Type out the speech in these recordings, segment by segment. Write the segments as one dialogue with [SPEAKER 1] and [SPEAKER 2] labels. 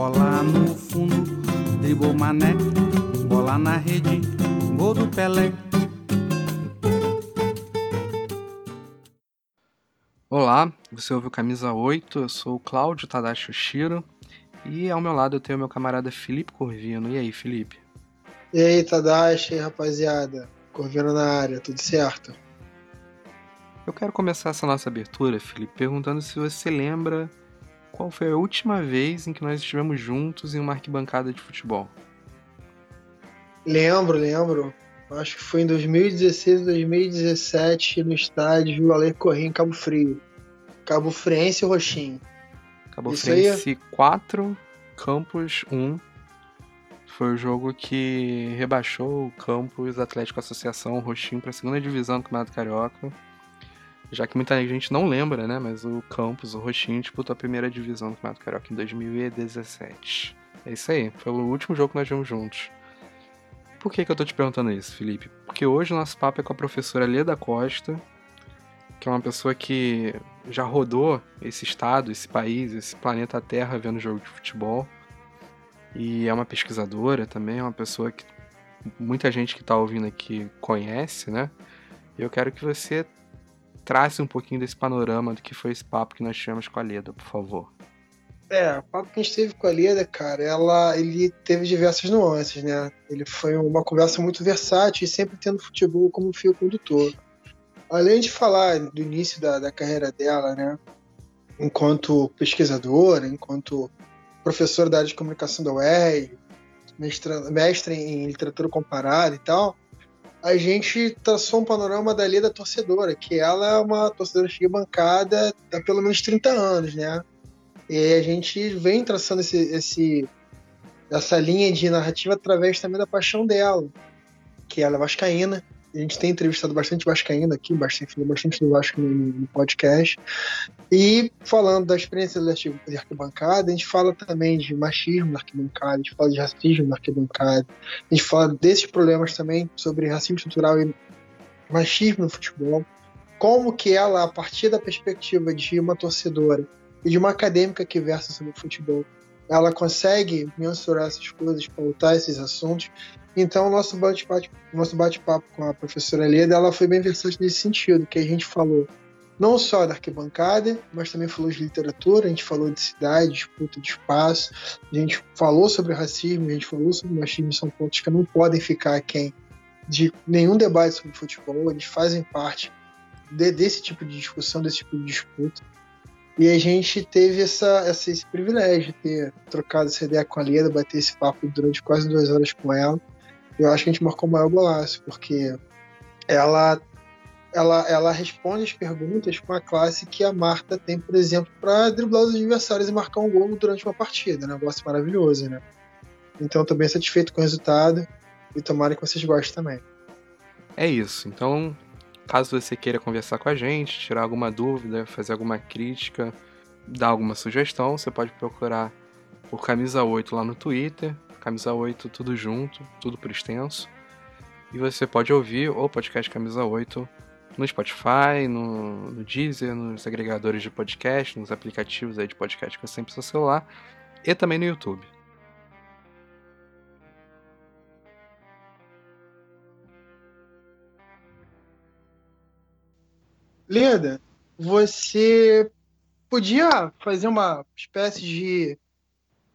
[SPEAKER 1] Bola no fundo, dribou mané. Bola na rede, gol do Pelé.
[SPEAKER 2] Olá, você ouve o Camisa 8, eu sou o Cláudio Tadashi Oshiro e ao meu lado eu tenho meu camarada Felipe Corvino. E aí, Felipe?
[SPEAKER 3] E aí, Tadashi, rapaziada? Corvino na área, tudo certo?
[SPEAKER 2] Eu quero começar essa nossa abertura, Felipe, perguntando se você lembra qual foi a última vez em que nós estivemos juntos em uma arquibancada de futebol.
[SPEAKER 3] Lembro, lembro. Acho que foi em 2016 2017 no estádio Ale Corrêa em Cabo Frio. Cabo Friense e Roxinho.
[SPEAKER 2] Cabo Isso Friense aí... 4, Campos 1. Foi o jogo que rebaixou o Campos Atlético Associação Roxinho para a segunda divisão do Campeonato Carioca. Já que muita gente não lembra, né? Mas o Campos, o Roxinho, disputou a primeira divisão do Campeonato Carioca em 2017. É isso aí, foi o último jogo que nós vimos juntos. Por que, que eu tô te perguntando isso, Felipe? Porque hoje o nosso papo é com a professora Leda Costa, que é uma pessoa que já rodou esse estado, esse país, esse planeta Terra vendo jogo de futebol. E é uma pesquisadora também, é uma pessoa que muita gente que está ouvindo aqui conhece, né? E eu quero que você trace um pouquinho desse panorama do que foi esse papo que nós tivemos com a Leda, por favor.
[SPEAKER 3] É, o papo que a gente teve com a Leda, cara, ela, ele teve diversas nuances, né? Ele foi uma conversa muito versátil e sempre tendo futebol como fio condutor. Além de falar do início da, da carreira dela, né? Enquanto pesquisadora, enquanto professora da área de comunicação da UER, mestre, mestre em literatura comparada e tal, a gente traçou um panorama da Leda torcedora, que ela é uma torcedora de bancada há pelo menos 30 anos, né? E a gente vem traçando esse, esse, essa linha de narrativa através também da paixão dela, que ela é vascaína. A gente tem entrevistado bastante vascaína aqui, bastante, bastante do Vasco no, podcast. E falando da experiência de arquibancada, a gente fala também de machismo na arquibancada, a gente fala de racismo na arquibancada, a gente fala desses problemas também sobre racismo estrutural e machismo no futebol. Como que ela, a partir da perspectiva de uma torcedora, e de uma acadêmica que versa sobre futebol. Ela consegue mensurar essas coisas, pautar esses assuntos. Então, nosso bate-papo nosso bate com a professora Leda ela foi bem versátil nesse sentido, que a gente falou não só da arquibancada, mas também falou de literatura, a gente falou de cidade, disputa de espaço, a gente falou sobre racismo, a gente falou sobre machismo, são pontos que não podem ficar aquém de nenhum debate sobre futebol, eles fazem parte de, desse tipo de discussão, desse tipo de disputa. E a gente teve essa, essa, esse privilégio de ter trocado essa ideia com a Leda, bater esse papo durante quase duas horas com ela. Eu acho que a gente marcou o maior golaço, porque ela, ela, ela responde as perguntas com a classe que a Marta tem, por exemplo, para driblar os adversários e marcar um gol durante uma partida. Né? Um negócio maravilhoso, né? Então, estou bem satisfeito com o resultado e tomara que vocês gostem também.
[SPEAKER 2] É isso. Então, Caso você queira conversar com a gente, tirar alguma dúvida, fazer alguma crítica, dar alguma sugestão, você pode procurar por Camisa 8 lá no Twitter, Camisa 8 tudo junto, tudo por extenso. E você pode ouvir o podcast Camisa 8 no Spotify, no, no Deezer, nos agregadores de podcast, nos aplicativos aí de podcast que você tem pro celular e também no YouTube.
[SPEAKER 3] Leda, você podia fazer uma espécie de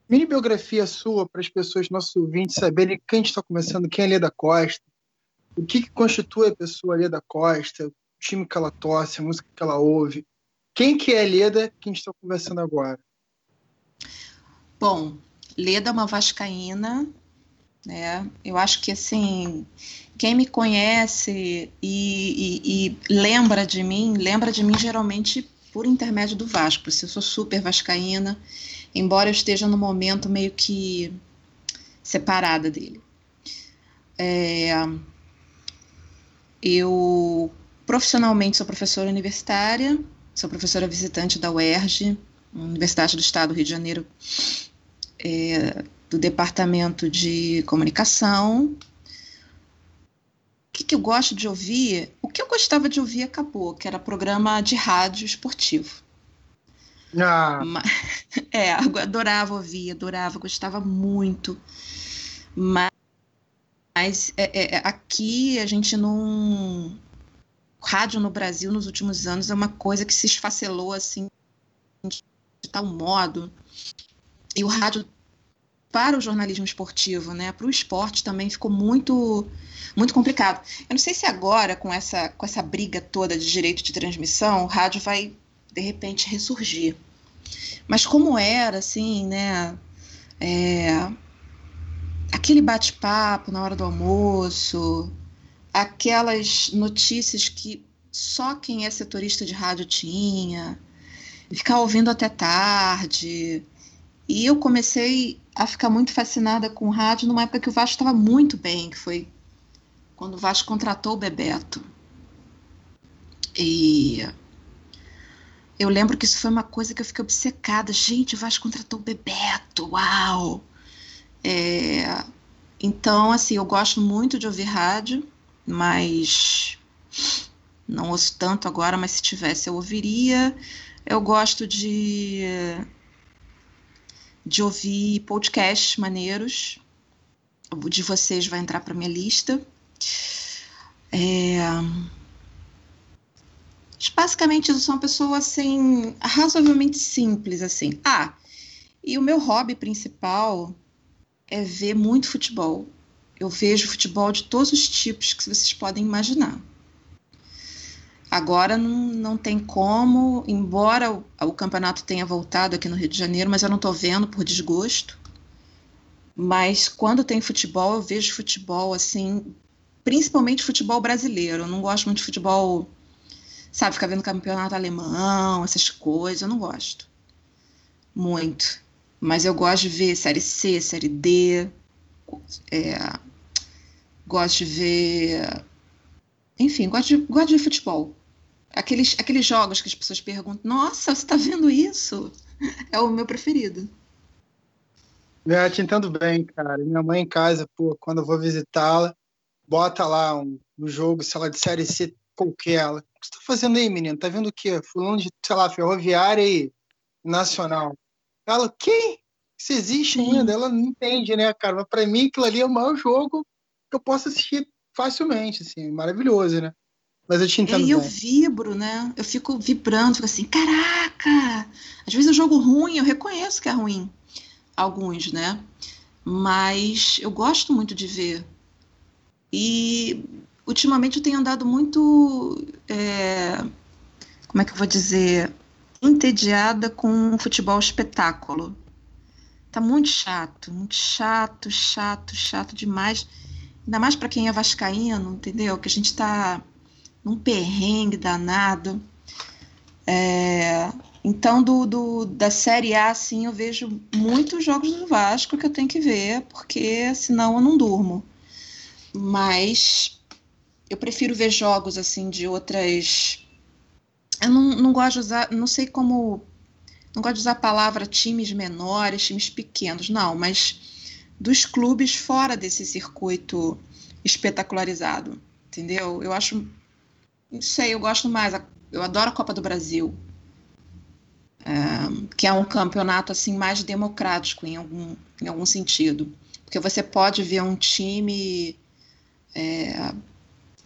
[SPEAKER 3] mini biografia sua para as pessoas, nossos ouvintes, saberem quem está começando, quem é Leda Costa, o que, que constitui a pessoa Leda Costa, o time que ela torce, a música que ela ouve. Quem que é Leda que a gente está conversando agora?
[SPEAKER 4] Bom, Leda é uma vascaína, né? Eu acho que assim quem me conhece e, e, e, lembra de mim, lembra de mim geralmente por intermédio do Vasco, porque eu sou super vascaína, embora eu esteja no momento meio que separada dele. É, eu profissionalmente sou professora universitária, sou professora visitante da UERJ, Universidade do Estado do Rio de Janeiro, é, do Departamento de Comunicação. O que, que eu gosto de ouvir? O que eu gostava de ouvir acabou, que era programa de rádio esportivo.
[SPEAKER 3] Ah.
[SPEAKER 4] É, adorava ouvir, adorava, gostava muito. Mas, mas é, é, aqui a gente não. Rádio no Brasil nos últimos anos é uma coisa que se esfacelou assim de tal modo. E o rádio para o jornalismo esportivo, né, para o esporte também ficou muito muito complicado. Eu não sei se agora com essa com essa briga toda de direito de transmissão, o rádio vai de repente ressurgir. Mas como era assim, né, é, aquele bate-papo na hora do almoço, aquelas notícias que só quem é setorista de rádio tinha, ficar ouvindo até tarde. E eu comecei a ficar muito fascinada com rádio numa época que o Vasco estava muito bem, que foi quando o Vasco contratou o Bebeto. E eu lembro que isso foi uma coisa que eu fiquei obcecada. Gente, o Vasco contratou o Bebeto, uau! É, então, assim, eu gosto muito de ouvir rádio, mas não ouço tanto agora, mas se tivesse eu ouviria. Eu gosto de, de ouvir podcasts maneiros. O de vocês vai entrar para minha lista. É... Basicamente, eu sou uma pessoa assim, razoavelmente simples, assim. Ah, e o meu hobby principal é ver muito futebol. Eu vejo futebol de todos os tipos que vocês podem imaginar. Agora não, não tem como, embora o, o campeonato tenha voltado aqui no Rio de Janeiro, mas eu não estou vendo por desgosto. Mas quando tem futebol, eu vejo futebol assim, principalmente futebol brasileiro. Eu não gosto muito de futebol, sabe, ficar vendo campeonato alemão, essas coisas, eu não gosto. Muito. Mas eu gosto de ver Série C, Série D. É, gosto de ver. Enfim, gosto de, gosto de ver futebol. Aqueles, aqueles jogos que as pessoas perguntam: Nossa, você está vendo isso? É o meu preferido.
[SPEAKER 3] É, te entendo bem, cara. Minha mãe em casa, pô, quando eu vou visitá-la, bota lá um, um jogo, sei lá, de série C qualquer. Ela, o que você tá fazendo aí, menino? Tá vendo o quê? Fulano de, sei lá, ferroviária e nacional. Ela, quem? Isso existe Sim. ainda? Ela não entende, né, cara? Mas pra mim, aquilo ali é o maior jogo que eu posso assistir facilmente, assim, maravilhoso, né? Mas eu te entendo.
[SPEAKER 4] E eu vibro, né? Eu fico vibrando, fico assim, caraca! Às vezes eu jogo ruim, eu reconheço que é ruim. Alguns, né? Mas eu gosto muito de ver. E ultimamente eu tenho andado muito. É, como é que eu vou dizer? Entediada com o futebol espetáculo. Tá muito chato, muito chato, chato, chato demais. Ainda mais para quem é vascaíno, entendeu? Que a gente tá num perrengue danado. É, então, do, do, da Série A, assim, eu vejo muitos jogos do Vasco que eu tenho que ver, porque senão eu não durmo. Mas eu prefiro ver jogos, assim, de outras. Eu não, não gosto de usar, não sei como. Não gosto de usar a palavra times menores, times pequenos, não, mas dos clubes fora desse circuito espetacularizado, entendeu? Eu acho não sei, eu gosto mais. Eu adoro a Copa do Brasil. Que é um campeonato assim mais democrático em algum, em algum sentido. Porque você pode ver um time é,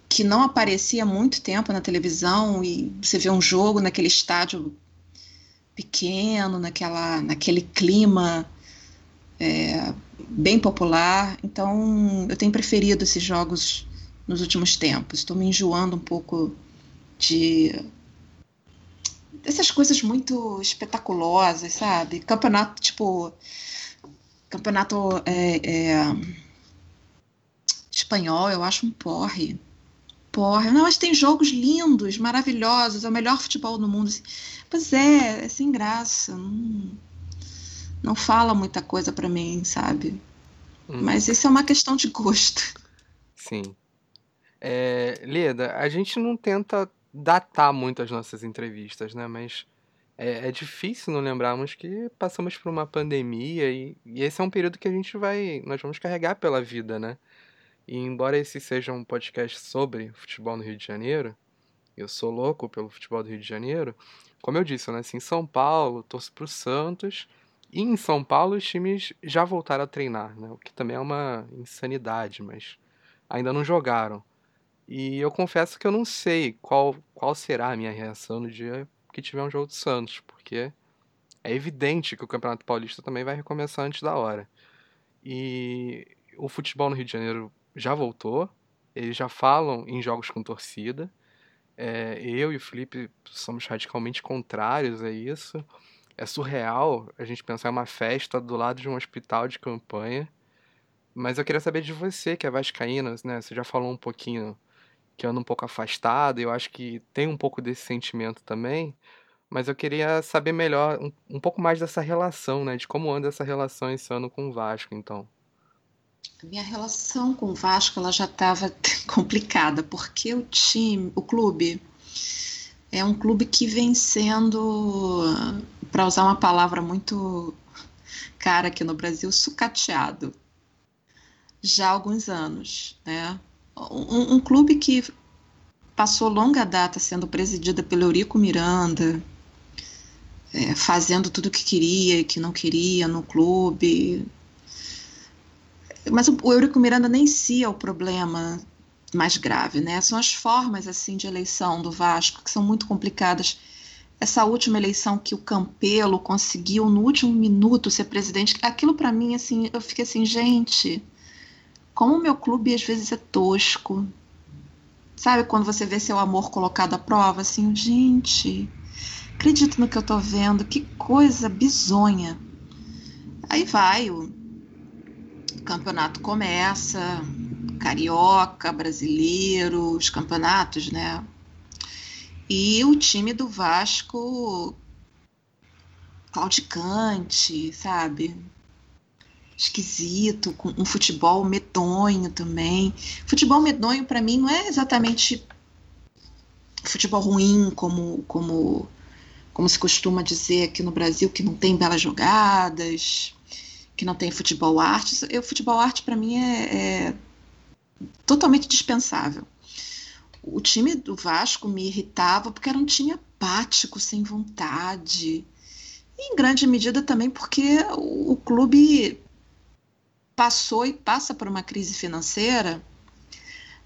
[SPEAKER 4] que não aparecia há muito tempo na televisão e você vê um jogo naquele estádio pequeno, naquela, naquele clima é, bem popular. Então, eu tenho preferido esses jogos nos últimos tempos. Estou me enjoando um pouco de dessas coisas muito espetaculosas, sabe? Campeonato tipo campeonato é, é, espanhol, eu acho um porre. Porre. Não, mas tem jogos lindos, maravilhosos, é o melhor futebol do mundo. Assim. Pois é, é sem graça. Não, não fala muita coisa para mim, sabe? Hum. Mas isso é uma questão de gosto.
[SPEAKER 2] Sim. É, Leda, a gente não tenta datar muito as nossas entrevistas, né? Mas é, é, difícil não lembrarmos que passamos por uma pandemia e, e, esse é um período que a gente vai, nós vamos carregar pela vida, né? E embora esse seja um podcast sobre futebol no Rio de Janeiro, eu sou louco pelo futebol do Rio de Janeiro, como eu disse, eu nasci em São Paulo, torço pro Santos, e em São Paulo os times já voltaram a treinar, né? O que também é uma insanidade, mas ainda não jogaram. E eu confesso que eu não sei qual, qual será a minha reação no dia que tiver um jogo do Santos, porque é evidente que o Campeonato Paulista também vai recomeçar antes da hora. E o futebol no Rio de Janeiro já voltou, eles já falam em jogos com torcida. É, eu e o Felipe somos radicalmente contrários a isso. É surreal a gente pensar em uma festa do lado de um hospital de campanha. Mas eu queria saber de você, que é vascaína, né? Você já falou um pouquinho que anda um pouco afastado, eu acho que tem um pouco desse sentimento também, mas eu queria saber melhor, um, um pouco mais dessa relação, né, de como anda essa relação esse ano com o Vasco, então.
[SPEAKER 4] Minha relação com o Vasco ela já estava complicada, porque o time, o clube, é um clube que vem sendo, para usar uma palavra muito cara aqui no Brasil, sucateado já há alguns anos, né? um, um clube que passou longa data sendo presidida pelo Eurico Miranda, é, fazendo tudo o que queria e que não queria no clube. Mas o, Eurico Miranda nem si é o problema mais grave, né? São as formas assim de eleição do Vasco que são muito complicadas. Essa última eleição que o Campelo conseguiu no último minuto ser presidente, aquilo para mim assim, eu fiquei assim, gente, como o meu clube às vezes é tosco. Sabe quando você vê seu amor colocado à prova, assim, gente, acredito no que eu tô vendo, que coisa bizonha. Aí vai, o campeonato começa, carioca, brasileiro, os campeonatos, né? E o time do Vasco claudicante, sabe? esquisito, com um futebol medonho também. Futebol medonho para mim não é exatamente futebol ruim como como como se costuma dizer aqui no Brasil que não tem belas jogadas, que não tem futebol arte. O futebol arte para mim é, é totalmente dispensável. O time do Vasco me irritava porque era um time apático, sem vontade. E em grande medida também porque o, o clube passou e passa por uma crise financeira,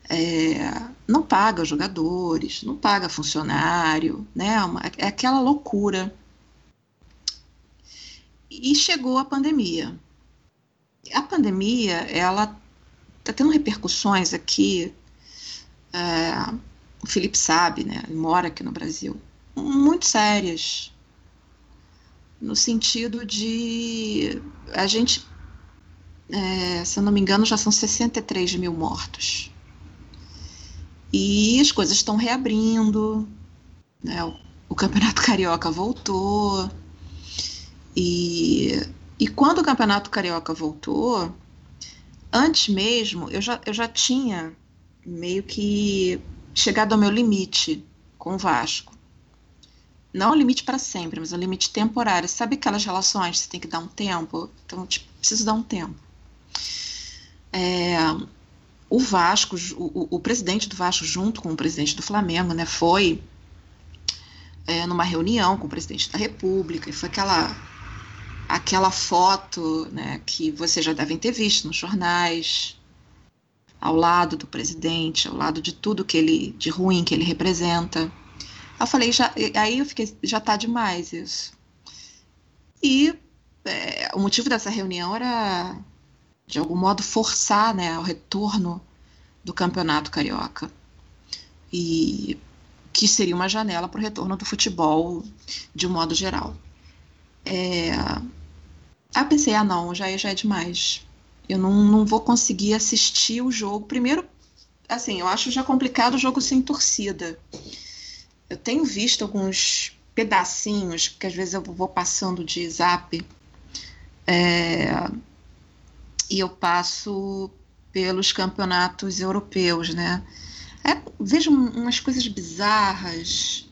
[SPEAKER 4] é, não paga jogadores, não paga funcionário, né? É, é aquela loucura. E chegou a pandemia. A pandemia, ela está tendo repercussões aqui. É, o Felipe sabe, né? Ele mora aqui no Brasil, muito sérias, no sentido de a gente é, se eu não me engano, já são 63 mil mortos. E as coisas estão reabrindo, né? o, o Campeonato Carioca voltou. E, e quando o Campeonato Carioca voltou, antes mesmo, eu já, eu já tinha meio que chegado ao meu limite com o Vasco. Não o limite para sempre, mas o limite temporário. Sabe aquelas relações que você tem que dar um tempo? Então, tipo, preciso dar um tempo. É, o Vasco, o, o, presidente do Vasco, junto com o presidente do Flamengo, né, foi é, numa reunião com o presidente da República, e foi aquela, aquela foto né, que vocês já devem ter visto nos jornais, ao lado do presidente, ao lado de tudo que ele, de ruim que ele representa. Eu falei, já, aí eu fiquei, já tá demais isso. E é, o motivo dessa reunião era de algum modo, forçar né, o retorno do campeonato carioca. E que seria uma janela para o retorno do futebol de um modo geral. É... Aí pensei, ah não, já, é, já é demais. Eu não, não vou conseguir assistir o jogo. Primeiro, assim, eu acho já complicado o jogo sem torcida. Eu tenho visto alguns pedacinhos, que às vezes eu vou passando de zap, é, e eu passo pelos campeonatos europeus, né? É, vejo umas coisas bizarras.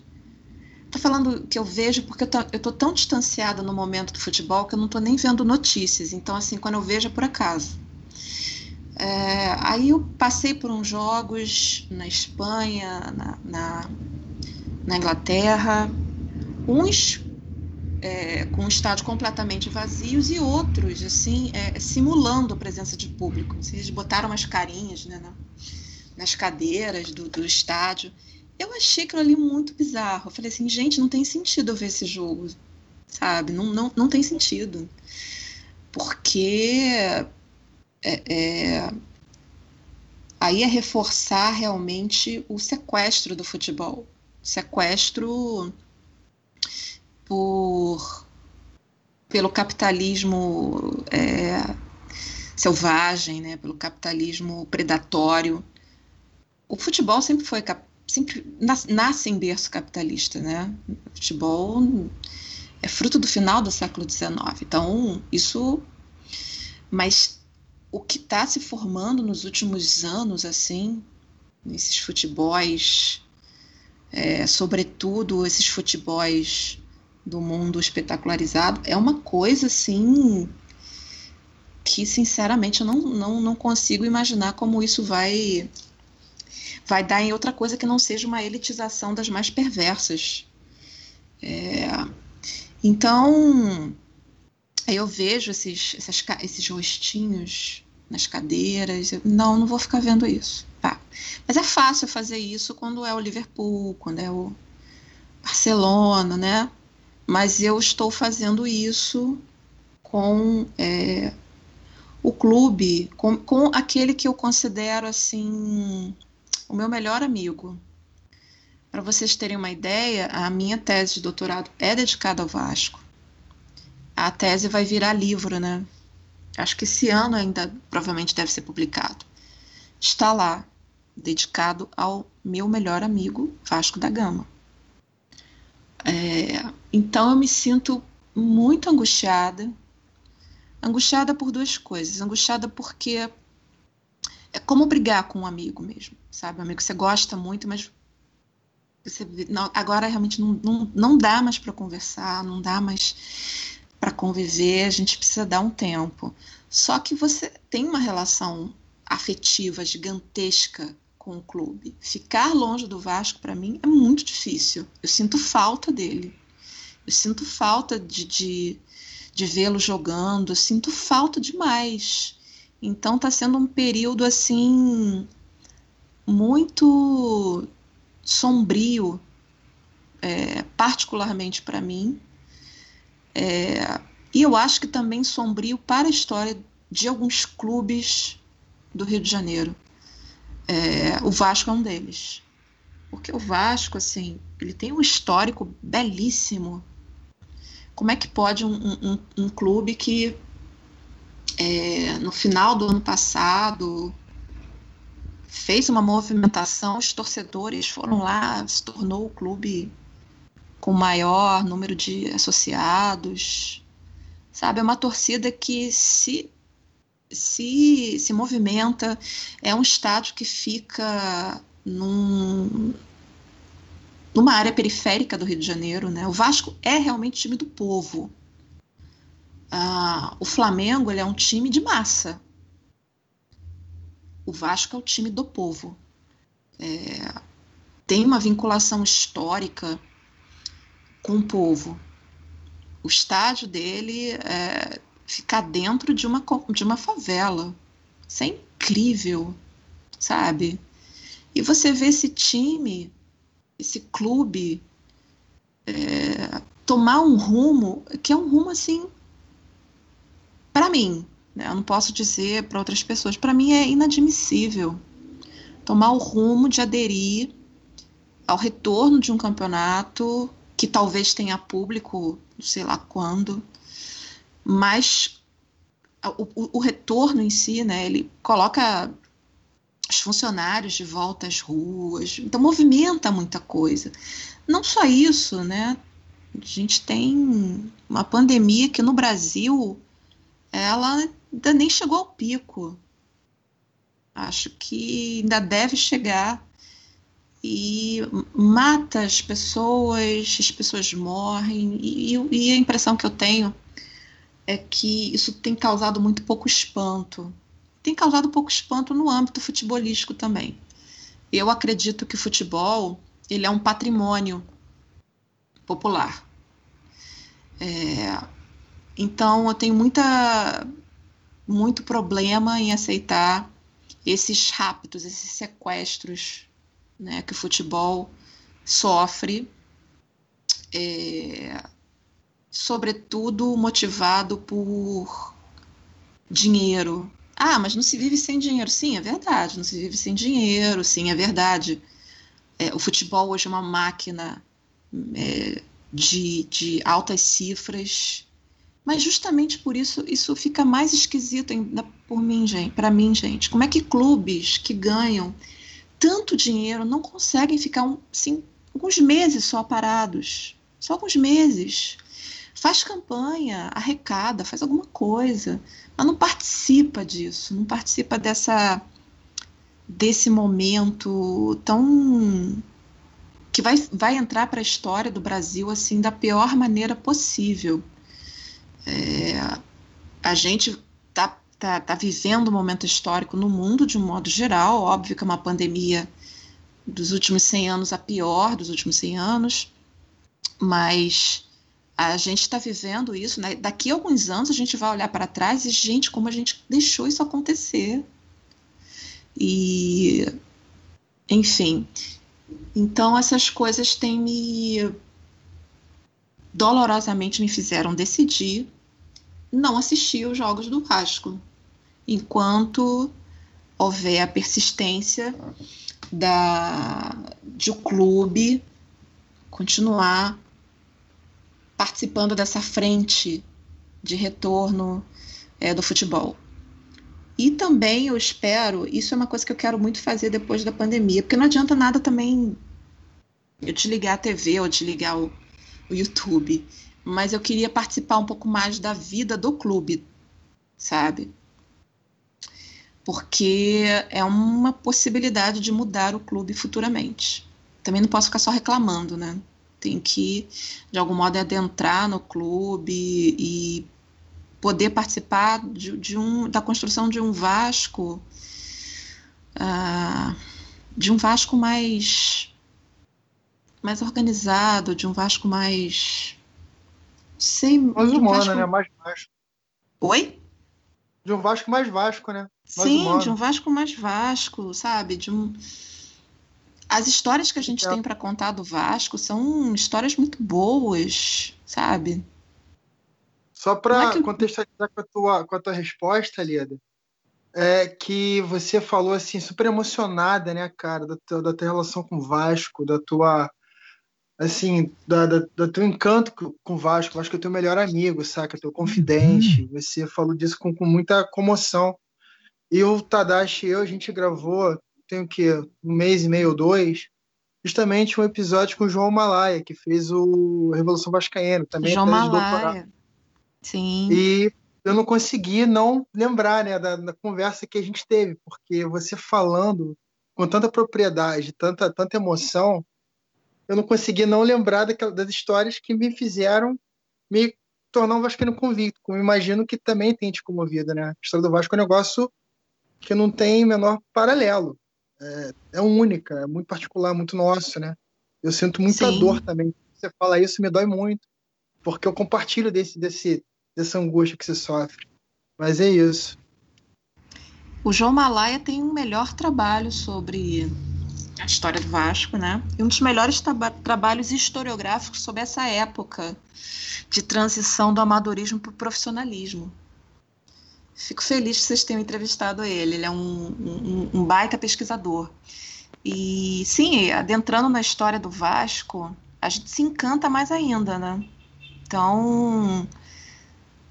[SPEAKER 4] Tô falando que eu vejo porque eu tô, eu tô tão distanciada no momento do futebol que eu não tô nem vendo notícias. Então, assim, quando eu vejo é por acaso. É, aí eu passei por uns jogos na Espanha, na, na, na Inglaterra, uns é, com o estádio completamente vazios e outros, assim, é, simulando a presença de público. Eles botaram umas carinhas né, na, nas cadeiras do, do estádio. Eu achei aquilo ali muito bizarro. Eu falei assim, gente, não tem sentido eu ver esse jogo, sabe? Não, não, não tem sentido. Porque é, é, aí é reforçar realmente o sequestro do futebol. Sequestro por pelo capitalismo é, selvagem, né, pelo capitalismo predatório. O futebol sempre foi sempre nasce em berço capitalista, né? O futebol é fruto do final do século XIX. Então isso, mas o que está se formando nos últimos anos, assim, nesses futebols, é, sobretudo esses futebols do mundo espetacularizado é uma coisa assim que sinceramente eu não, não, não consigo imaginar como isso vai vai dar em outra coisa que não seja uma elitização das mais perversas. É, então eu vejo esses, esses, esses rostinhos nas cadeiras. Eu, não, não vou ficar vendo isso. Tá. Mas é fácil fazer isso quando é o Liverpool, quando é o Barcelona, né? mas eu estou fazendo isso com é, o clube, com, com aquele que eu considero assim o meu melhor amigo. Para vocês terem uma ideia, a minha tese de doutorado é dedicada ao Vasco. A tese vai virar livro, né? Acho que esse ano ainda provavelmente deve ser publicado. Está lá, dedicado ao meu melhor amigo, Vasco da Gama. É, então eu me sinto muito angustiada. Angustiada por duas coisas. Angustiada porque é como brigar com um amigo mesmo, sabe? Amigo você gosta muito, mas você, não, agora realmente não, não, não dá mais para conversar, não dá mais para conviver, a gente precisa dar um tempo. Só que você tem uma relação afetiva gigantesca com o clube. Ficar longe do Vasco, para mim, é muito difícil. Eu sinto falta dele. Eu sinto falta de, de, de vê-lo jogando. Eu sinto falta demais. Então está sendo um período assim muito sombrio, é, particularmente para mim. É, e eu acho que também sombrio para a história de alguns clubes do Rio de Janeiro. É, o Vasco é um deles. Porque o Vasco, assim, ele tem um histórico belíssimo. Como é que pode um, um, um clube que é, no final do ano passado fez uma movimentação, os torcedores foram lá, se tornou o clube com maior número de associados, sabe? É uma torcida que se se, se movimenta, é um estádio que fica num, numa área periférica do Rio de Janeiro. Né? O Vasco é realmente time do povo. Ah, o Flamengo ele é um time de massa. O Vasco é o time do povo. É, tem uma vinculação histórica com o povo. O estádio dele é, ficar dentro de uma, de uma favela. Isso é incrível, sabe? E você vê esse time, esse clube, é, tomar um rumo que é um rumo assim, para mim, né? eu não posso dizer para outras pessoas, para mim é inadmissível tomar o rumo de aderir ao retorno de um campeonato que talvez tenha público, sei lá quando, mas o, o, retorno em si, né, ele coloca os funcionários de volta às ruas, então movimenta muita coisa. Não só isso, né? A gente tem uma pandemia que no Brasil ela ainda nem chegou ao pico. Acho que ainda deve chegar e mata as pessoas, as pessoas morrem, e, e, a impressão que eu tenho é que isso tem causado muito pouco espanto. Tem causado pouco espanto no âmbito futebolístico também. Eu acredito que o futebol ele é um patrimônio popular. É, então eu tenho muita, muito problema em aceitar esses raptos, esses sequestros né, que o futebol sofre, é, sobretudo motivado por dinheiro. Ah, mas não se vive sem dinheiro. Sim, é verdade, não se vive sem dinheiro, sim, é verdade. É, o futebol hoje é uma máquina é, de, de altas cifras, mas justamente por isso isso fica mais esquisito por mim, gente, para mim, gente. Como é que clubes que ganham tanto dinheiro não conseguem ficar assim, alguns meses só parados? Só alguns meses. Faz campanha, arrecada, faz alguma coisa, mas não participa disso, não participa dessa desse momento tão que vai, vai entrar para a história do Brasil assim da pior maneira possível. É, a gente está tá, tá vivendo um momento histórico no mundo de um modo geral, óbvio que é uma pandemia dos últimos 100 anos a pior dos últimos 100 anos, mas a gente está vivendo isso, né? daqui a alguns anos a gente vai olhar para trás e, gente, como a gente deixou isso acontecer. E, enfim, então essas coisas têm me dolorosamente me fizeram decidir não assistir os jogos do Vasco, enquanto houver a persistência da de o clube continuar participando dessa frente de retorno é, do futebol. E também eu espero, isso é uma coisa que eu quero muito fazer depois da pandemia, porque não adianta nada também eu desligar a TV ou desligar o, o YouTube, mas eu queria participar um pouco mais da vida do clube, sabe? Porque é uma possibilidade de mudar o clube futuramente. Também não posso ficar só reclamando, né? Tem que, de algum modo, adentrar no clube e poder participar de, de um, da construção de um Vasco, uh, de um Vasco mais, mais organizado, de um Vasco mais. Sei,
[SPEAKER 3] mais humano, Vasco... né? Mais Vasco.
[SPEAKER 4] Oi?
[SPEAKER 3] De um Vasco mais Vasco, né?
[SPEAKER 4] Mais Sim, humano. de um Vasco mais Vasco, sabe? De um. As histórias que a gente é. tem para contar do Vasco são histórias muito boas, sabe?
[SPEAKER 3] Só para é que... contextualizar com a, tua, com a tua resposta, Lida, é que você falou assim, super emocionada, né, cara, da tua, da tua relação com o Vasco, da tua. Assim, da, da, do teu encanto com o Vasco. O Vasco é teu melhor amigo, saca? Teu confidente. Uhum. Você falou disso com, com muita comoção. E o Tadashi e eu, a gente gravou, tem o quê? Um mês e meio ou dois, justamente um episódio com o João Malaya, que fez o Revolução Vascaína. Também
[SPEAKER 4] João Malaya. Sim.
[SPEAKER 3] E eu não consegui não lembrar né, da, da, conversa que a gente teve, porque você falando com tanta propriedade, tanta, tanta emoção, eu não consegui não lembrar daquela, das histórias que me fizeram me tornar um vascaíno convicto, como imagino que também tem te comovido, né? A história do Vasco é um negócio que não tem menor paralelo. É, é única, é muito particular, muito nosso, né? Eu sinto muita Sim. dor também. Você fala isso, me dói muito, porque eu compartilho desse, desse, dessa angústia que você sofre. Mas é isso.
[SPEAKER 4] O João Malaya tem um melhor trabalho sobre a história do Vasco, né? E um dos melhores tra trabalhos historiográficos sobre essa época de transição do amadorismo para o profissionalismo. Fico feliz que vocês tenham entrevistado ele. Ele é um, um, um baita pesquisador. E sim, adentrando na história do Vasco, a gente se encanta mais ainda, né? Então,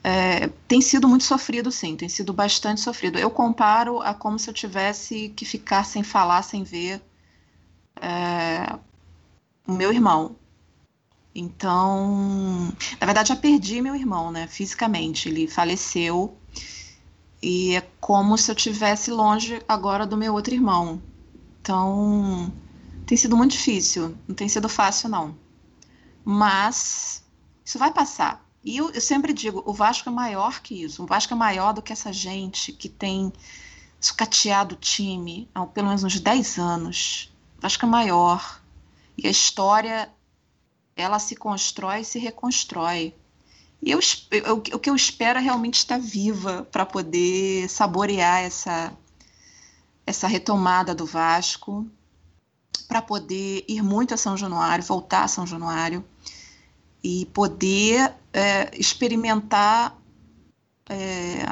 [SPEAKER 4] é, tem sido muito sofrido, sim, tem sido bastante sofrido. Eu comparo a como se eu tivesse que ficar sem falar, sem ver é, o meu irmão. Então, na verdade, já perdi meu irmão, né, fisicamente. Ele faleceu E é como se eu tivesse longe agora do meu outro irmão. Então, tem sido muito difícil, não tem sido fácil, não. Mas isso vai passar. E eu, eu, sempre digo, o Vasco é maior que isso. O Vasco é maior do que essa gente que tem sucateado o time há pelo menos uns 10 anos. O Vasco é maior. E a história, ela se constrói e se reconstrói. E eu, eu, o que eu espero é realmente estar viva para poder saborear essa, essa retomada do Vasco, para poder ir muito a São Januário, voltar a São Januário e poder é, experimentar é,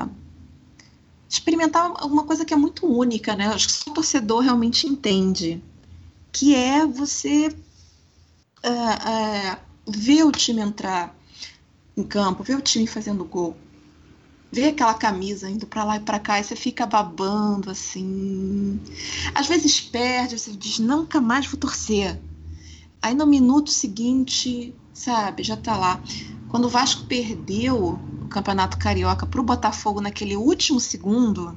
[SPEAKER 4] experimentar alguma coisa que é muito única, né? Acho que só o torcedor realmente entende, que é você é, é, ver o time entrar em campo, ver o time fazendo gol, ver aquela camisa indo para lá e para cá e você fica babando assim. Às vezes perde, você diz nunca mais vou torcer. Aí no minuto seguinte sabe? Já tá lá. Quando o Vasco perdeu o Campeonato Carioca pro Botafogo naquele último segundo,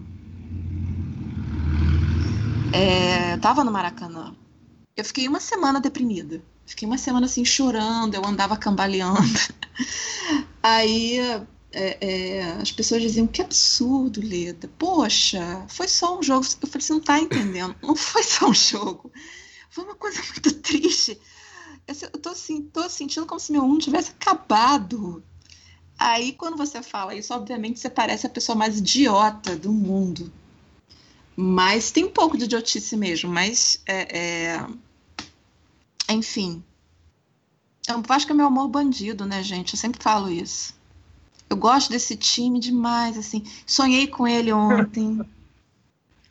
[SPEAKER 4] é, tava no Maracanã. Eu fiquei uma semana deprimida. Fiquei uma semana assim chorando, eu andava cambaleando. Aí é, é, as pessoas diziam que absurdo, Leda. Poxa, foi só um jogo. Eu falei, você não tá entendendo. Não foi só um jogo. Foi uma coisa muito triste. Eu tô, assim, tô sentindo como se meu mundo tivesse acabado. Aí, quando você fala isso, obviamente você parece a pessoa mais idiota do mundo. Mas tem um pouco de idiotice mesmo. Mas, é, é... enfim. Eu acho que é meu amor bandido, né, gente? Eu sempre falo isso. Eu gosto desse time demais, assim. Sonhei com ele ontem.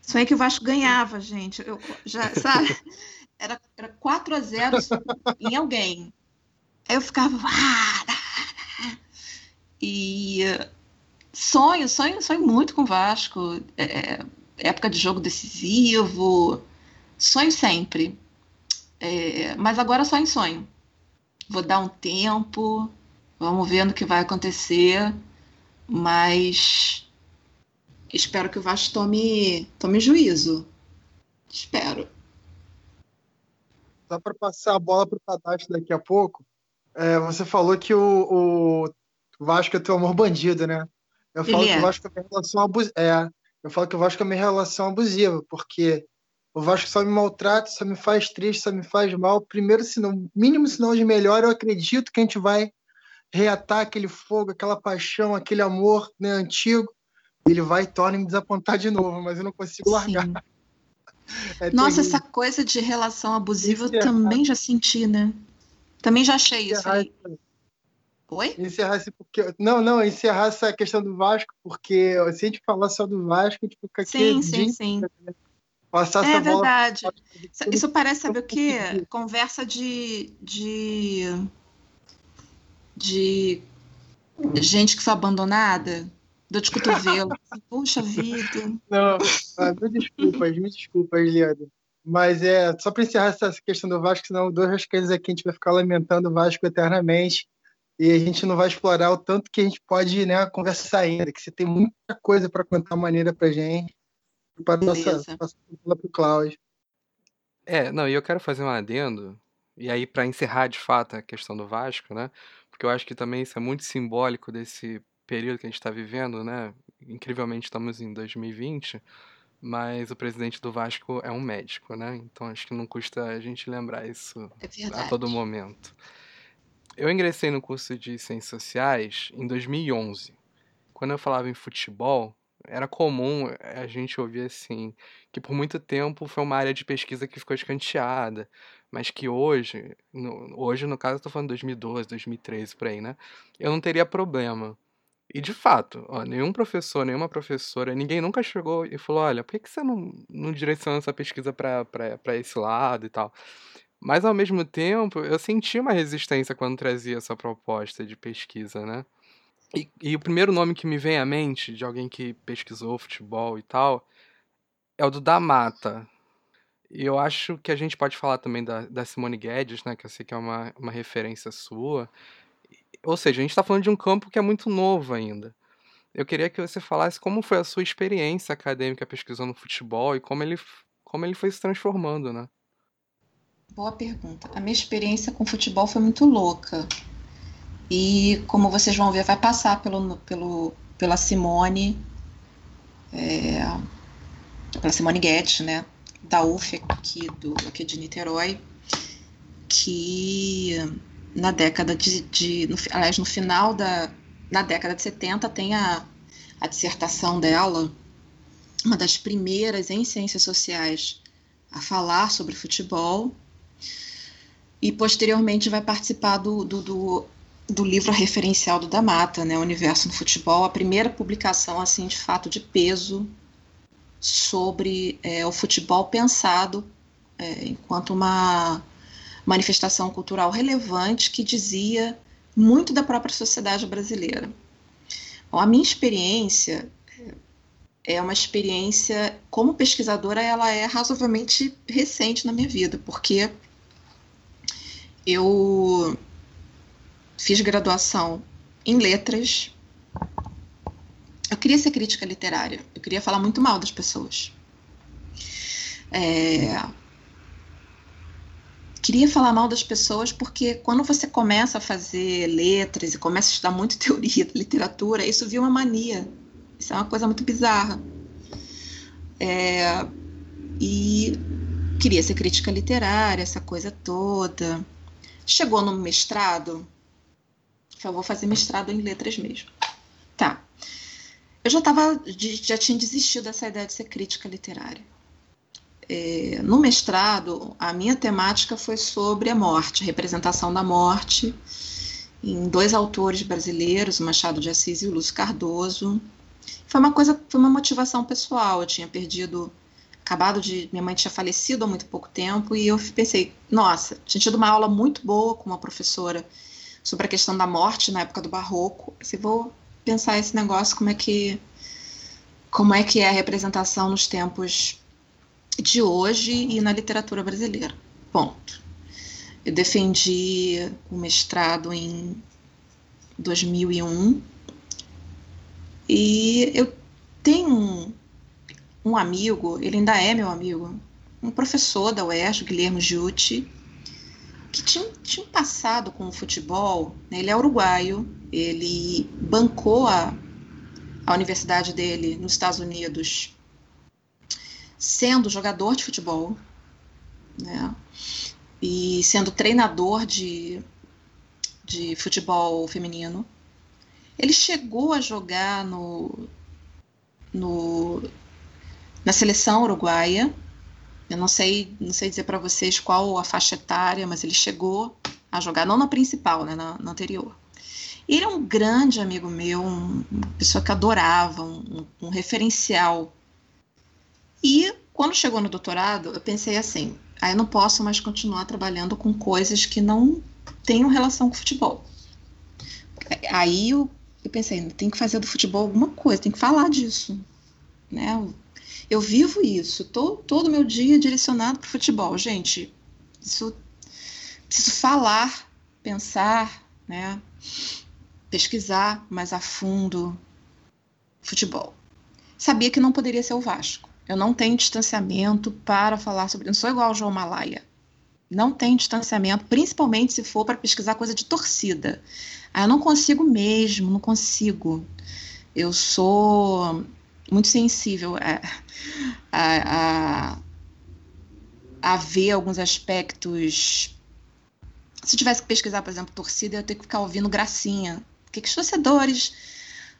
[SPEAKER 4] Sonhei que o Vasco ganhava, gente. Eu já, sabe? era, era 4 a 0 em alguém. Aí eu ficava. Ah, e sonho, sonho, sonho muito com o Vasco. É, é, época de jogo decisivo. Sonho sempre. É, mas agora só em sonho. Vou dar um tempo, vamos vendo o que vai acontecer. Mas espero que o Vasco tome, tome juízo. Espero.
[SPEAKER 3] Só para passar a bola para o Tadashi daqui a pouco, é, você falou que o, o, Vasco é teu amor bandido, né? Eu falo que o Vasco é minha relação abusiva. É, eu falo que o Vasco é minha relação abusiva, porque o Vasco só me maltrata, só me faz triste, só me faz mal. Primeiro sinal, mínimo sinal de melhor, eu acredito que a gente vai reatar aquele fogo, aquela paixão, aquele amor né, antigo. Ele vai e torna me desapontar de novo, mas eu não consigo largar.
[SPEAKER 4] É Nossa, terrível. essa coisa de relação abusiva eu também já senti, né? Também já achei isso aí. Oi?
[SPEAKER 3] Encerrar porque não, não, encerrar essa questão do Vasco, porque se a gente falar só do Vasco, tipo, fica aqui
[SPEAKER 4] Sim, sim, sim. Né? Passar é verdade. Bola... Isso parece, sabe o quê? Conversa de, de de gente que foi abandonada. Dor de cotovelo. Puxa vida.
[SPEAKER 3] Não, ah, me desculpas, me desculpas, Leandro. Mas é só para encerrar essa questão do Vasco, senão dois coisas aqui a gente vai ficar lamentando o Vasco eternamente e a gente não vai explorar o tanto que a gente pode né, conversar ainda, que você tem muita coisa para contar maneira para gente. Para passar para o Cláudio.
[SPEAKER 2] É, não, e eu quero fazer um adendo, e aí para encerrar de fato a questão do Vasco, né? Porque eu acho que também isso é muito simbólico desse período que a gente está vivendo, né? Incrivelmente estamos em 2020, mas o presidente do Vasco é um médico, né? Então acho que não custa a gente lembrar isso
[SPEAKER 4] é
[SPEAKER 2] a todo momento. Eu ingressei no curso de Ciências Sociais em 2011. Quando eu falava em futebol, era comum a gente ouvir assim que por muito tempo foi uma área de pesquisa que ficou escanteada, mas que hoje, no, hoje no caso eu tô falando 2012, 2013 por aí, né? Eu não teria problema. E de fato, ó, nenhum professor, nenhuma professora, ninguém nunca chegou e falou: olha, por que, que você não, não direciona essa pesquisa para esse lado e tal? Mas ao mesmo tempo, eu senti uma resistência quando trazia essa proposta de pesquisa, né? E, e, o primeiro nome que me vem à mente de alguém que pesquisou futebol e tal é o do Damata. E eu acho que a gente pode falar também da, da Simone Guedes, né? Que eu sei que é uma, uma referência sua. Ou seja, a gente está falando de um campo que é muito novo ainda. eu queria que você falasse como foi a sua experiência acadêmica pesquisando futebol e como ele, como ele foi se transformando, né?
[SPEAKER 4] Boa pergunta. A minha experiência com futebol foi muito louca. E como vocês vão ver, vai passar pelo, pelo, pela Simone, é, pela Simone Guedes, né? Da UF aqui, do, aqui de Niterói, que na década de, de no, aliás, no final da na década de 70 tem a, a dissertação dela, uma das primeiras em ciências sociais a falar sobre futebol, e posteriormente vai participar do, do, do, do livro referencial do da Mata, né, Universo no Futebol, a primeira publicação assim de fato de peso sobre é, o futebol pensado é, enquanto uma manifestação cultural relevante que dizia muito da própria sociedade brasileira. Bom, a minha experiência é uma experiência como pesquisadora, ela é razoavelmente recente na minha vida, porque eu fiz graduação em letras. Eu queria ser crítica literária, eu queria falar muito mal das pessoas. É, queria falar mal das pessoas porque quando você começa a fazer letras e começa a estudar muito teoria da literatura, isso vira uma mania. Isso é uma coisa muito bizarra. É, e queria ser crítica literária, essa coisa toda. Chegou no mestrado, eu vou fazer mestrado em letras mesmo. Tá. Eu já tava, já tinha desistido dessa ideia de ser crítica literária. É, no mestrado, a minha temática foi sobre a morte, a representação da morte, em dois autores brasileiros, o Machado de Assis e o Lúcio Cardoso. Foi uma coisa, foi uma motivação pessoal. Eu tinha perdido acabado de. Minha mãe tinha falecido há muito pouco tempo e eu pensei, nossa, tinha tido uma aula muito boa com uma professora sobre a questão da morte na época do Barroco. Se vou pensar esse negócio, como é que. Como é que é a representação nos tempos de hoje e na literatura brasileira. Ponto. Eu defendi o mestrado em 2001 e eu tenho um, amigo, ele ainda é meu amigo, um professor da UERJ, Guilherme Giutti, que tinha, tinha um passado com o futebol. Né? Ele é uruguaio, ele bancou a, a universidade dele nos Estados Unidos sendo jogador de futebol, né? E sendo treinador de, de futebol feminino. Ele chegou a jogar no, no na seleção uruguaia. Eu não sei, não sei dizer para vocês qual a faixa etária, mas ele chegou a jogar, não na principal, né, na, na anterior. Ele é um grande amigo meu, um, uma pessoa que adorava, um, um referencial. E quando chegou no doutorado, eu pensei assim: aí ah, eu não posso mais continuar trabalhando com coisas que não tenham relação com futebol. Aí eu, eu pensei: tem que fazer do futebol alguma coisa, tem que falar disso. Né? Eu vivo isso, tô, todo meu dia direcionado para o futebol. Gente, isso preciso falar, pensar, né? pesquisar mais a fundo futebol. Sabia que não poderia ser o Vasco. Eu não tenho distanciamento para falar sobre. Não sou igual ao João Malaya. Não tenho distanciamento, principalmente se for para pesquisar coisa de torcida. Ah, eu não consigo mesmo, não consigo. Eu sou muito sensível a, a, a, a ver alguns aspectos. Se eu tivesse que pesquisar, por exemplo, torcida, eu ia ter que ficar ouvindo gracinha. O que, que os torcedores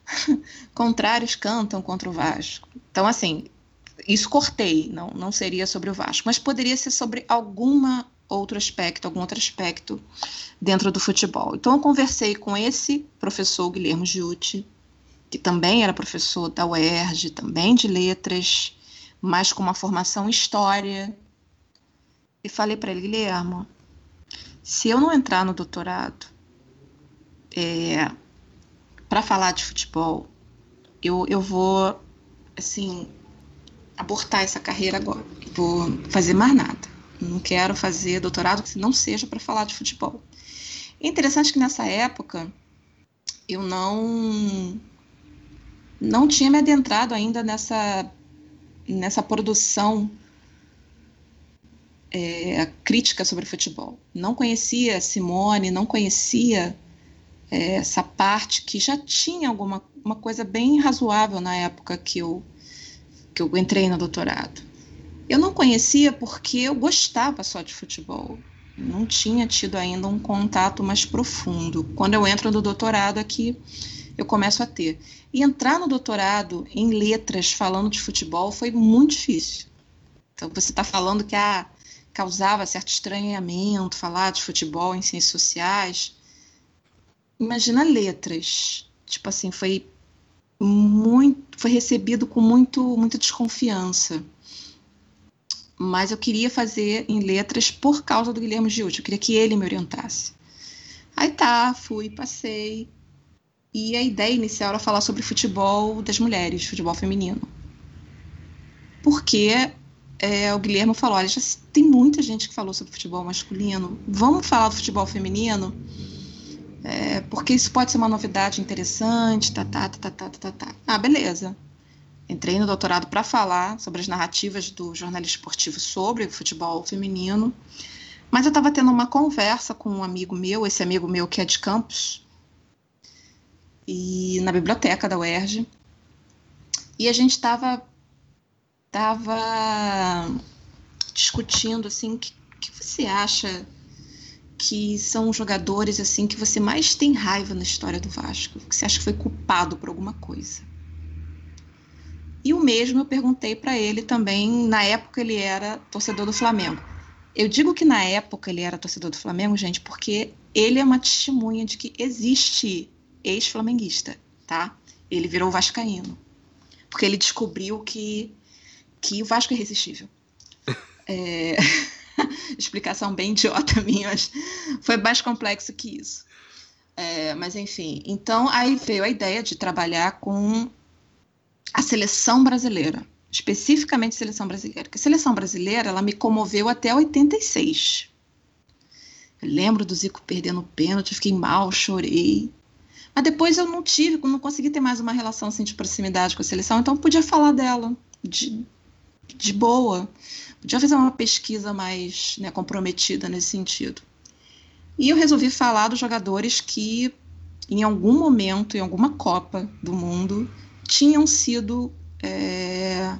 [SPEAKER 4] contrários cantam contra o Vasco? Então, assim, isso cortei, não, não seria sobre o Vasco, mas poderia ser sobre alguma outro aspecto, algum outro aspecto dentro do futebol. Então eu conversei com esse professor Guilherme Giutti, que também era professor da UERJ, também de letras, mas com uma formação em história. E falei para ele, Guilherme, se eu não entrar no doutorado é, para falar de futebol, eu, eu vou, assim, abortar essa carreira agora. Vou fazer mais nada. Não quero fazer doutorado que não seja para falar de futebol. É interessante que nessa época eu não não tinha me adentrado ainda nessa, nessa produção é, crítica sobre futebol. Não conhecia Simone, não conhecia é, essa parte que já tinha alguma uma coisa bem razoável na época que eu, que eu entrei no doutorado. Eu não conhecia porque eu gostava só de futebol. Não tinha tido ainda um contato mais profundo. Quando eu entro no doutorado aqui, eu começo a ter. E entrar no doutorado em letras falando de futebol foi muito difícil. Então você está falando que ah, causava certo estranhamento falar de futebol em ciências sociais. Imagina letras. Tipo assim, foi muito, foi recebido com muito, muita desconfiança. Mas eu queria fazer em letras por causa do Guilherme Giuti, eu queria que ele me orientasse. Aí tá, fui, passei, e a ideia inicial era falar sobre futebol das mulheres, futebol feminino. Porque é, o Guilherme falou: olha, já tem muita gente que falou sobre futebol masculino, vamos falar do futebol feminino? É, porque isso pode ser uma novidade interessante, tá, tá, tá, tá, tá, tá, tá. Ah, beleza. Entrei no doutorado para falar sobre as narrativas do jornalismo esportivo sobre o futebol feminino, mas eu estava tendo uma conversa com um amigo meu, esse amigo meu que é de Campos, e na biblioteca da UERJ. E a gente estava tava discutindo assim, que, que você acha que são os jogadores assim que você mais tem raiva na história do Vasco? Que você acha que foi culpado por alguma coisa? E o mesmo eu perguntei para ele também, na época ele era torcedor do Flamengo. Eu digo que na época ele era torcedor do Flamengo, gente, porque ele é uma testemunha de que existe ex-flamenguista, tá? Ele virou vascaíno. Porque ele descobriu que, que o Vasco é irresistível. É... Explicação bem idiota minha, mas foi mais complexo que isso. É, mas enfim, então aí veio a ideia de trabalhar com a seleção brasileira, especificamente a seleção brasileira. Porque a seleção brasileira ela me comoveu até 86. Eu lembro do Zico perdendo o pênalti, fiquei mal, chorei. Mas depois eu não tive, não consegui ter mais uma relação assim, de proximidade com a seleção, então podia falar dela de, de boa. Podia fazer uma pesquisa mais né, comprometida nesse sentido. E eu resolvi falar dos jogadores que, em algum momento, em alguma Copa do Mundo, tinham sido é,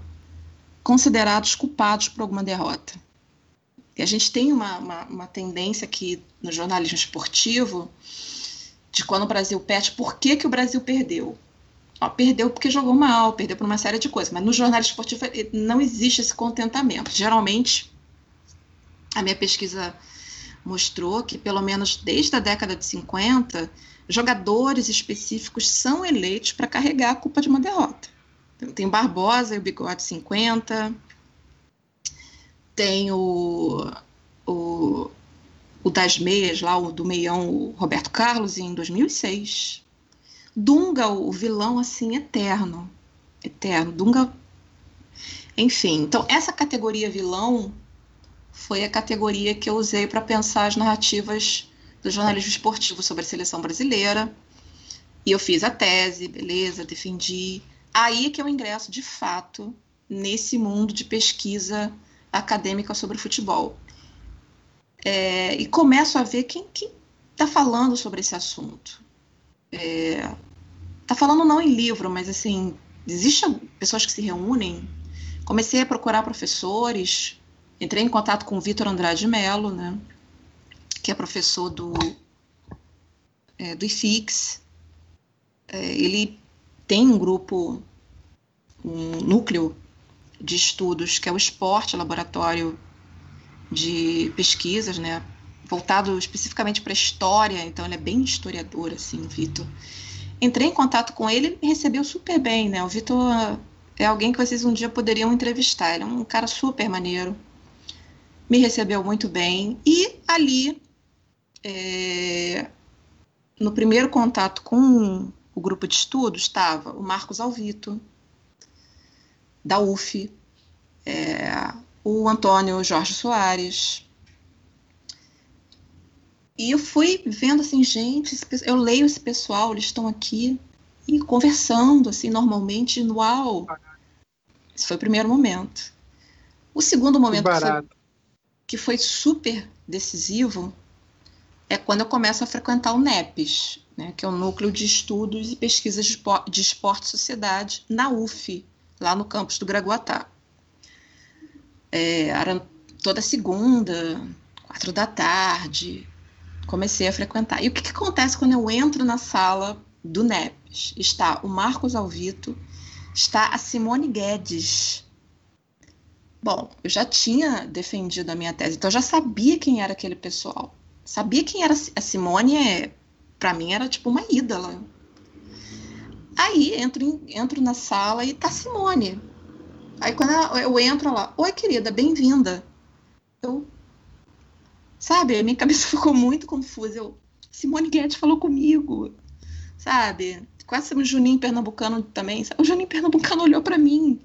[SPEAKER 4] considerados culpados por alguma derrota. E a gente tem uma, uma, uma tendência aqui no jornalismo esportivo de quando o Brasil perde, por que, que o Brasil perdeu? Ó, perdeu porque jogou mal, perdeu por uma série de coisas, mas no jornal esportivo eh, não existe esse contentamento. Geralmente, a minha pesquisa mostrou que, pelo menos desde a década de 50, jogadores específicos são eleitos para carregar a culpa de uma derrota. Então, tem o Barbosa e o Bigode 50, tem o, o o das meias lá, o do meião, o Roberto Carlos, em 2006. Dunga, o vilão, assim, eterno. Eterno. Dunga. Enfim, então essa categoria vilão foi a categoria que eu usei para pensar as narrativas do jornalismo esportivo sobre a seleção brasileira. E eu fiz a tese, beleza, defendi. Aí é que eu ingresso de fato nesse mundo de pesquisa acadêmica sobre futebol é, e começo a ver quem está falando sobre esse assunto. Está é, falando não em livro, mas assim, existem pessoas que se reúnem. Comecei a procurar professores, entrei em contato com o Vitor Andrade Mello, né, que é professor do, é, do IFIX. É, ele tem um grupo, um núcleo de estudos que é o Esporte Laboratório de pesquisas, né? Voltado especificamente para história, então ele é bem historiador, assim, Vitor. Entrei em contato com ele e recebeu super bem, né? O Vitor é alguém que vocês um dia poderiam entrevistar. Ele é um cara super maneiro. Me recebeu muito bem. E ali, é, no primeiro contato com o grupo de estudos, estava o Marcos Alvito, da UF, é, o Antônio Jorge Soares. E eu fui vendo assim, gente, eu leio esse pessoal, eles estão aqui. e conversando, assim, normalmente, uau. Esse foi o primeiro momento. O segundo momento que foi, que foi, super decisivo é quando eu começo a frequentar o NEPES, né, que é o Núcleo de Estudos e Pesquisas de Esporte e Sociedade, na UF, lá no campus do Graguatá. É, era toda segunda, quatro da tarde, comecei a frequentar. E o que, que acontece quando eu entro na sala do NEPES? Está o Marcos Alvito, está a Simone Guedes. Bom, eu já tinha defendido a minha tese, então eu já sabia quem era aquele pessoal. Sabia quem era a Simone, é, para mim era tipo uma ídola. Aí entro, entro na sala e tá Simone. Aí quando eu entro lá, oi querida, bem-vinda. Eu, sabe, a minha cabeça ficou muito confusa. Eu, Simone Guedes falou comigo, sabe? Quase o Juninho Pernambucano também. Sabe? O Juninho Pernambucano olhou para mim.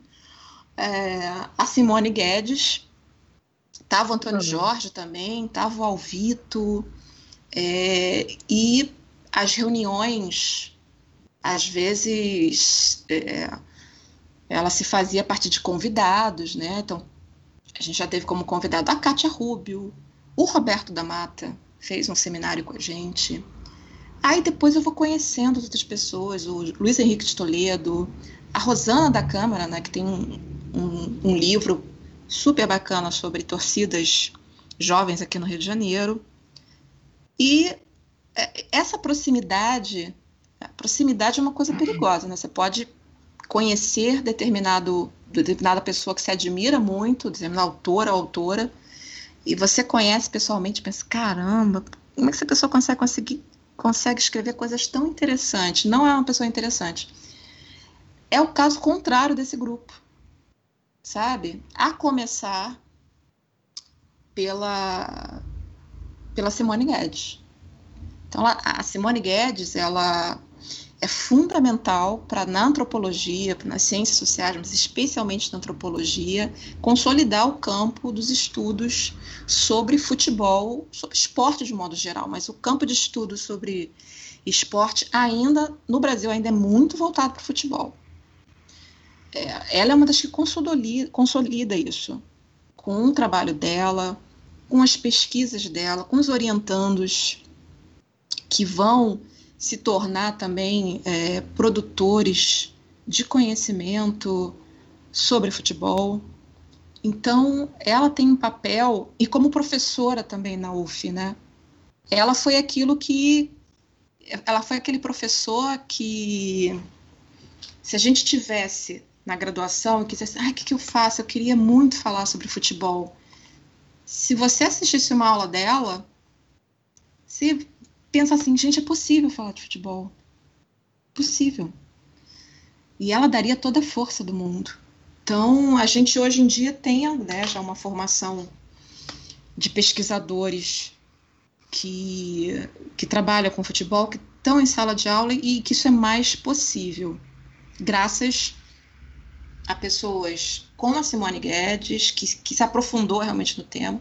[SPEAKER 4] É, a Simone Guedes, tava o Antônio uhum. Jorge também, tava o Alvito, é, e as reuniões, às vezes, é, ela se fazia a partir de convidados, né? Então, a gente já teve como convidado a Kátia Rubio, o Roberto da Mata fez um seminário com a gente. Aí depois eu vou conhecendo outras pessoas, o Luiz Henrique de Toledo, a Rosana da Câmara, né, que tem um, um, um livro super bacana sobre torcidas jovens aqui no Rio de Janeiro. E é, essa proximidade, proximidade é uma coisa perigosa, né? Você pode conhecer determinado, determinada pessoa que se admira muito, determinada autora autora, e você conhece pessoalmente pensa, caramba, como é que essa pessoa consegue conseguir consegue escrever coisas tão interessantes? Não é uma pessoa interessante. É o caso contrário desse grupo, sabe? A começar pela pela Simone Guedes. Então, a Simone Guedes, ela é fundamental para na antropologia, nas ciências sociais, mas especialmente na antropologia, consolidar o campo dos estudos sobre futebol, sobre esporte de modo geral, mas o campo de estudo sobre esporte ainda no Brasil ainda é muito voltado para o futebol. É, ela é uma das que consolida, consolida isso com o trabalho dela, com as pesquisas dela, com os orientandos que vão se tornar também é, produtores de conhecimento sobre futebol. Então, ela tem um papel, e como professora também na UF, né? Ela foi aquilo que. Ela foi aquele professor que, se a gente tivesse na graduação e quisesse, ah, o que, que eu faço? Eu queria muito falar sobre futebol. Se você assistisse uma aula dela, você pensa assim, gente, é possível falar de futebol. Possível. E ela daria toda a força do mundo. Então, a gente hoje em dia tem né, já uma formação de pesquisadores que, que trabalham com futebol, que estão em sala de aula e que isso é mais possível, graças a pessoas como a Simone Guedes, que, que se aprofundou realmente no tema,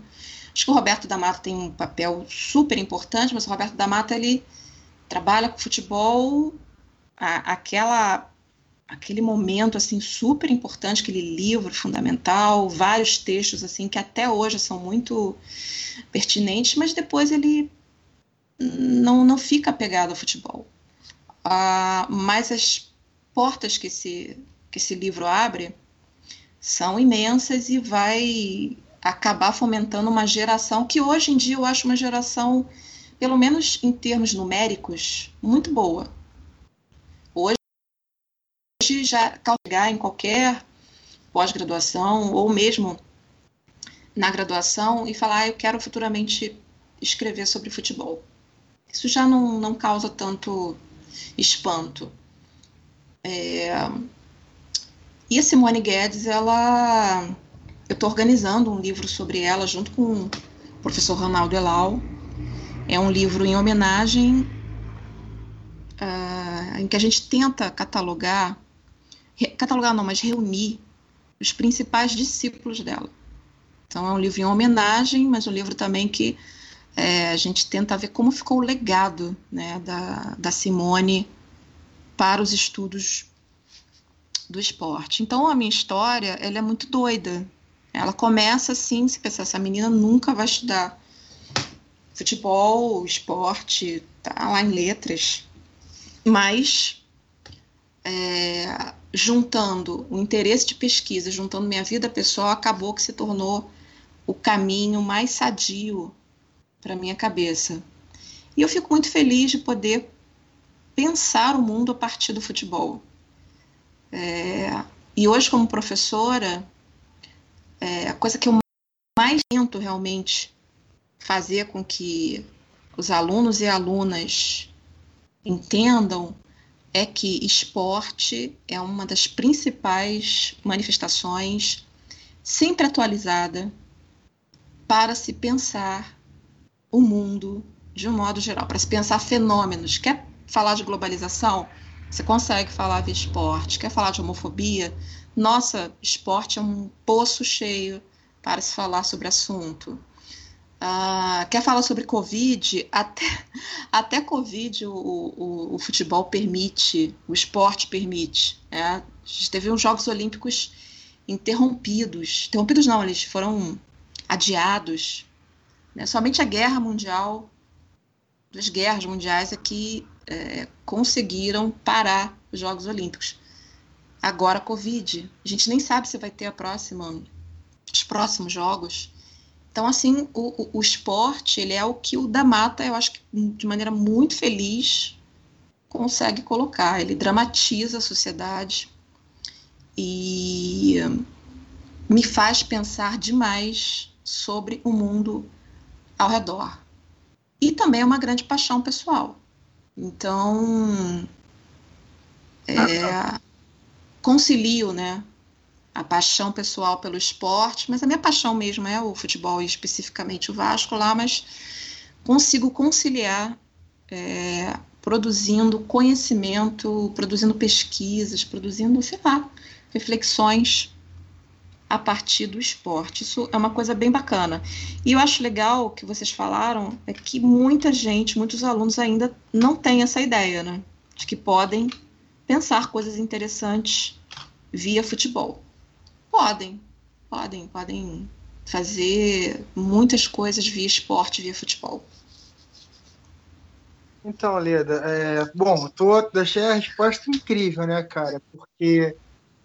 [SPEAKER 4] Acho que o Roberto da Mata tem um papel super importante, mas o Roberto da Mata ele trabalha com futebol, a, aquela aquele momento assim super importante, aquele livro fundamental, vários textos assim que até hoje são muito pertinentes, mas depois ele não, não fica apegado ao futebol. Ah, mas as portas que esse, que esse livro abre são imensas e vai acabar fomentando uma geração que hoje em dia eu acho uma geração, pelo menos em termos numéricos, muito boa. Hoje já calgar em qualquer pós-graduação ou mesmo na graduação e falar, ah, eu quero futuramente escrever sobre futebol. Isso já não, não causa tanto espanto. É... E a Simone Guedes, ela eu estou organizando um livro sobre ela junto com o professor Ronaldo Elau. É um livro em homenagem uh, em que a gente tenta catalogar, catalogar não, mas reunir os principais discípulos dela. Então é um livro em homenagem, mas um livro também que é, a gente tenta ver como ficou o legado né, da, da Simone para os estudos do esporte. Então a minha história ela é muito doida. Ela começa assim, se pensar, essa menina nunca vai estudar futebol, esporte, tá lá em letras. Mas é, juntando o interesse de pesquisa, juntando minha vida pessoal, acabou que se tornou o caminho mais sadio para minha cabeça. E eu fico muito feliz de poder pensar o mundo a partir do futebol. É, e hoje, como professora, é, a coisa que eu mais tento realmente fazer com que os alunos e alunas entendam é que esporte é uma das principais manifestações sempre atualizada para se pensar o mundo de um modo geral, para se pensar fenômenos. Quer falar de globalização? Você consegue falar de esporte. Quer falar de homofobia? Nossa, esporte é um poço cheio para se falar sobre assunto. Uh, quer falar sobre Covid? Até, até Covid o, o, o futebol permite, o esporte permite. Né? A gente teve uns Jogos Olímpicos interrompidos. Interrompidos não, eles foram adiados. Né? Somente a guerra mundial, as guerras mundiais aqui é, conseguiram parar os Jogos Olímpicos. Agora, Covid, a gente nem sabe se vai ter a próxima, os próximos Jogos. Então, assim, o, o, o esporte, ele é o que o da Mata, eu acho que de maneira muito feliz, consegue colocar. Ele dramatiza a sociedade e me faz pensar demais sobre o mundo ao redor. E também é uma grande paixão pessoal. Então, é, concilio, né, a paixão pessoal pelo esporte, mas a minha paixão mesmo é o futebol e especificamente o Vasco lá, mas consigo conciliar é, produzindo conhecimento, produzindo pesquisas, produzindo, sei lá, reflexões a partir do esporte. Isso é uma coisa bem bacana. E eu acho legal que vocês falaram é que muita gente, muitos alunos ainda não têm essa ideia, né? De que podem pensar coisas interessantes via futebol. Podem, podem, podem fazer muitas coisas via esporte, via futebol.
[SPEAKER 3] Então, Leda, é, bom, tô, deixei a resposta incrível, né, cara? Porque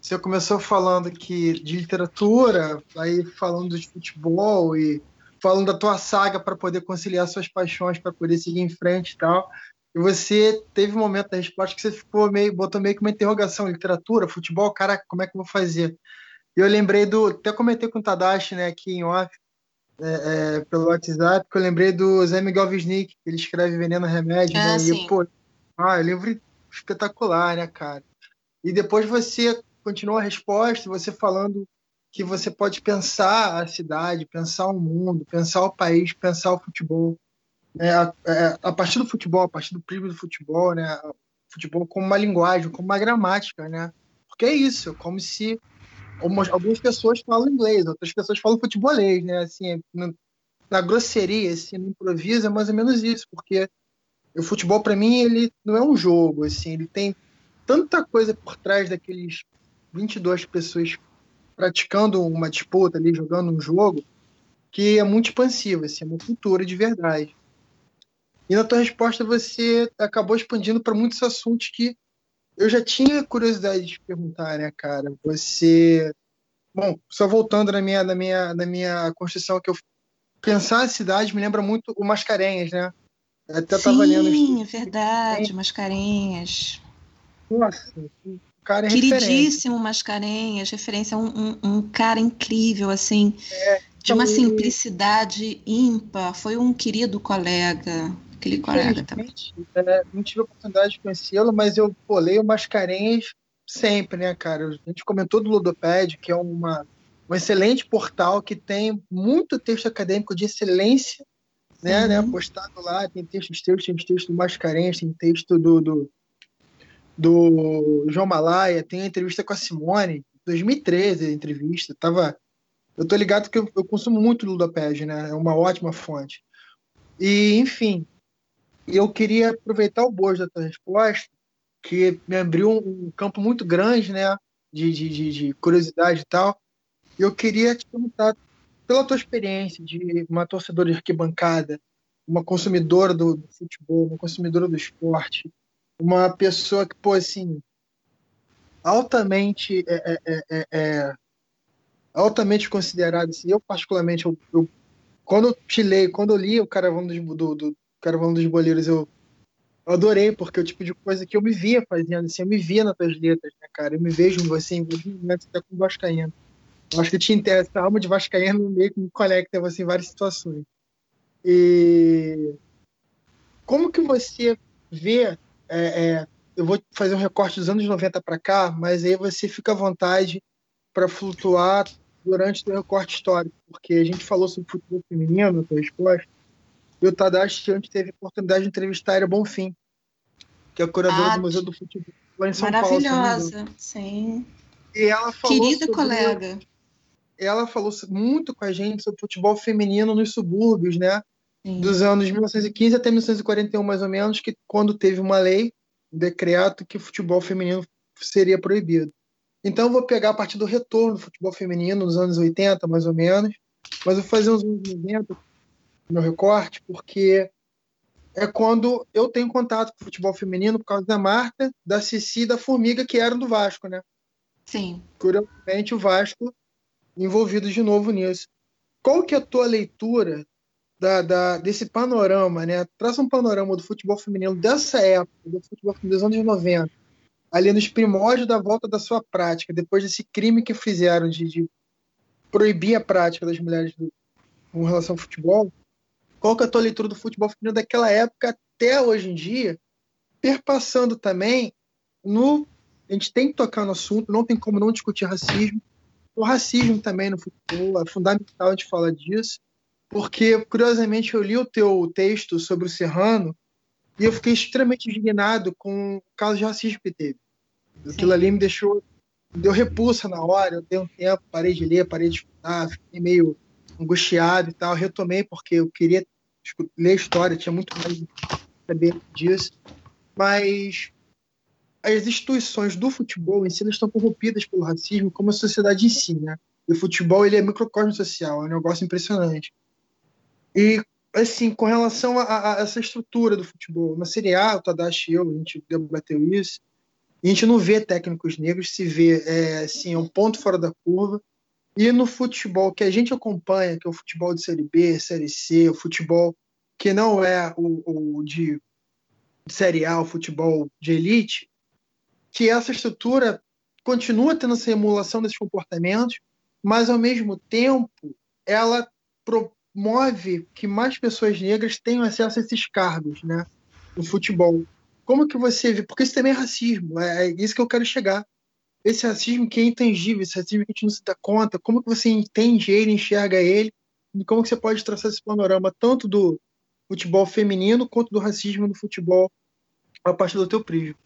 [SPEAKER 3] você começou falando que de literatura, aí falando de futebol e falando da tua saga para poder conciliar suas paixões, para poder seguir em frente e tal. E você teve um momento da resposta que você ficou meio, botou meio que uma interrogação, literatura, futebol, cara, como é que eu vou fazer? E eu lembrei do, até comentei com o Tadashi, né, aqui em off, é, é, pelo WhatsApp, que eu lembrei do Zé Miguel Wisnik, que ele escreve Veneno Remédio, né, e, pô, ah, livro espetacular, né, cara? E depois você continua a resposta, você falando que você pode pensar a cidade, pensar o mundo, pensar o país, pensar o futebol. É, a, é, a, partir do futebol, a partir do prisma do futebol, né? Futebol como uma linguagem, como uma gramática, né? Porque é isso, como se algumas pessoas falam inglês, outras pessoas falam futebolês, né? Assim, na grosseria, assim, no improviso, é mais ou menos isso, porque o futebol para mim ele não é um jogo, assim, ele tem tanta coisa por trás daqueles 22 pessoas praticando uma disputa ali, jogando um jogo, que é muito expansivo, assim, é uma cultura de verdade. E na tua resposta você acabou expandindo para muitos assuntos que eu já tinha curiosidade de perguntar, né, cara? Você, bom, só voltando na minha na minha na minha construção que eu pensar a cidade me lembra muito o Mascarenhas, né?
[SPEAKER 4] Até Sim, tava lendo é verdade, Mascarenhas.
[SPEAKER 3] Nossa, cara é
[SPEAKER 4] Queridíssimo referência. Mascarenhas, referência a um, um, um cara incrível, assim, é, de uma simplicidade ímpar. Foi um querido colega, aquele colega também.
[SPEAKER 3] É, não tive a oportunidade de conhecê-lo, mas eu pô, leio Mascarenhas sempre, né, cara? A gente comentou do Ludoped, que é uma, um excelente portal que tem muito texto acadêmico de excelência, né, né uhum. né postado lá. Tem textos teus, tem texto do Mascarenhas, tem texto do, do do João Malaya, tem entrevista com a Simone, 2013 a entrevista, tava eu tô ligado que eu, eu consumo muito Ludoped, né? É uma ótima fonte. E, enfim, eu queria aproveitar o bojo da tua resposta que me abriu um campo muito grande, né? De, de, de, de curiosidade e tal. E eu queria te perguntar, pela tua experiência de uma torcedora de arquibancada, uma consumidora do, do futebol, uma consumidora do esporte, uma pessoa que, pô, assim, altamente é, é, é, é, é altamente considerado, assim, eu particularmente, eu, eu, quando eu te leio, quando eu li o Caravano dos, do, do Caravano dos Boleiros, eu, eu adorei, porque é o tipo de coisa que eu me via fazendo, assim, eu me via nas tuas letras, né, cara, eu me vejo, assim, momentos até com Vascaíno. Eu acho que te interessa, a alma de Vascaíno meio que me conecta, assim, em várias situações. E como que você vê é, é, eu vou fazer um recorte dos anos 90 para cá, mas aí você fica à vontade para flutuar durante o recorte histórico, porque a gente falou sobre futebol feminino na tua resposta, e o Tadashi antes teve a oportunidade de entrevistar a Era Bonfim, que é a curadora ah, do Museu do Futebol lá em São
[SPEAKER 4] Paulo. Maravilhosa, sim.
[SPEAKER 3] E ela falou
[SPEAKER 4] Querida sobre, colega.
[SPEAKER 3] Ela falou muito com a gente sobre futebol feminino nos subúrbios, né? Sim. Dos anos 1915 até 1941, mais ou menos, que quando teve uma lei um decreto que o futebol feminino seria proibido. Então eu vou pegar a partir do retorno do futebol feminino nos anos 80, mais ou menos, mas eu vou fazer uns anos 90 no recorte, porque é quando eu tenho contato com o futebol feminino por causa da Marta, da Cici e da Formiga, que eram do Vasco, né?
[SPEAKER 4] Sim.
[SPEAKER 3] Curiosamente, o Vasco envolvido de novo nisso. Qual que é a tua leitura da, da, desse panorama, né? Traça um panorama do futebol feminino dessa época, do futebol feminino dos anos 90, ali nos primórdios da volta da sua prática, depois desse crime que fizeram de, de proibir a prática das mulheres do, com relação ao futebol. Qual que é a tua leitura do futebol feminino daquela época até hoje em dia, perpassando também no. A gente tem que tocar no assunto, não tem como não discutir racismo. O racismo também no futebol, é fundamental a gente falar disso porque, curiosamente, eu li o teu texto sobre o Serrano e eu fiquei extremamente indignado com o caso de racismo que teve. Sim. Aquilo ali me deixou, deu repulsa na hora, eu dei um tempo, parei de ler, parei de estudar, fiquei meio angustiado e tal, retomei porque eu queria ler história, tinha muito mais saber disso, mas as instituições do futebol em si estão corrompidas pelo racismo, como a sociedade em si, né? E o futebol ele é microcosmo social, é um negócio impressionante. E, assim, com relação a, a, essa estrutura do futebol, na Série A, o Tadashi e eu, a gente debateu isso, a gente não vê técnicos negros, se vê, é, assim, um ponto fora da curva. E no futebol que a gente acompanha, que é o futebol de Série B, Série C, o futebol que não é o, o de, Série A, o futebol de elite, que essa estrutura continua tendo essa emulação desses comportamentos, mas ao mesmo tempo ela pro, move que mais pessoas negras tenham acesso a esses cargos, né, no futebol. Como que você vê? Porque isso também é racismo, é, é isso que eu quero chegar. Esse racismo que é intangível, esse racismo que a gente não se dá conta, como que você entende ele, enxerga ele, e como que você pode traçar esse panorama tanto do futebol feminino quanto do racismo no futebol a partir do teu prisma?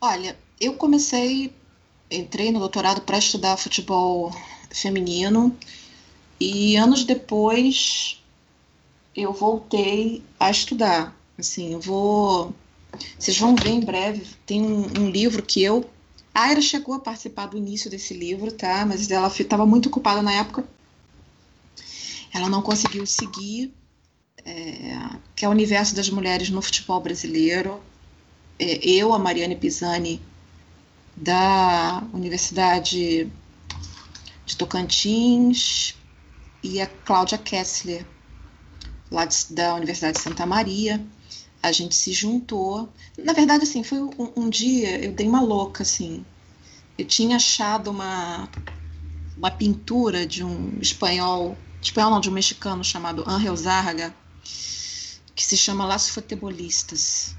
[SPEAKER 4] Olha, eu comecei, entrei no doutorado para estudar futebol feminino e anos depois eu voltei a estudar. Assim, eu vou. Vocês vão ver em breve. Tem um, um livro que eu. A Aira chegou a participar do início desse livro, tá? Mas ela estava muito ocupada na época. Ela não conseguiu seguir. É, que é o universo das mulheres no futebol brasileiro. É, eu, a Mariane Pisani, da Universidade de Tocantins, e a Cláudia Kessler, lá de, da Universidade de Santa Maria. A gente se juntou. Na verdade, assim, foi um, um dia, eu dei uma louca, assim. Eu tinha achado uma, uma pintura de um espanhol, espanhol não, de um mexicano chamado Ángel Zarga, que se chama Las Futebolistas.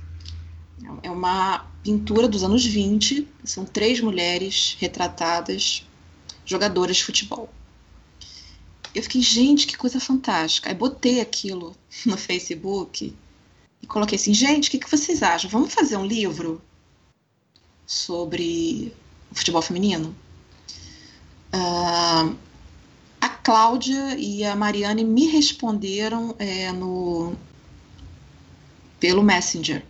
[SPEAKER 4] É uma pintura dos anos 20, são três mulheres retratadas, jogadoras de futebol. Eu fiquei, gente, que coisa fantástica. Aí botei aquilo no Facebook e coloquei assim, gente, o que, que vocês acham? Vamos fazer um livro sobre o futebol feminino? Uh, a Cláudia e a Mariane me responderam é, no pelo Messenger.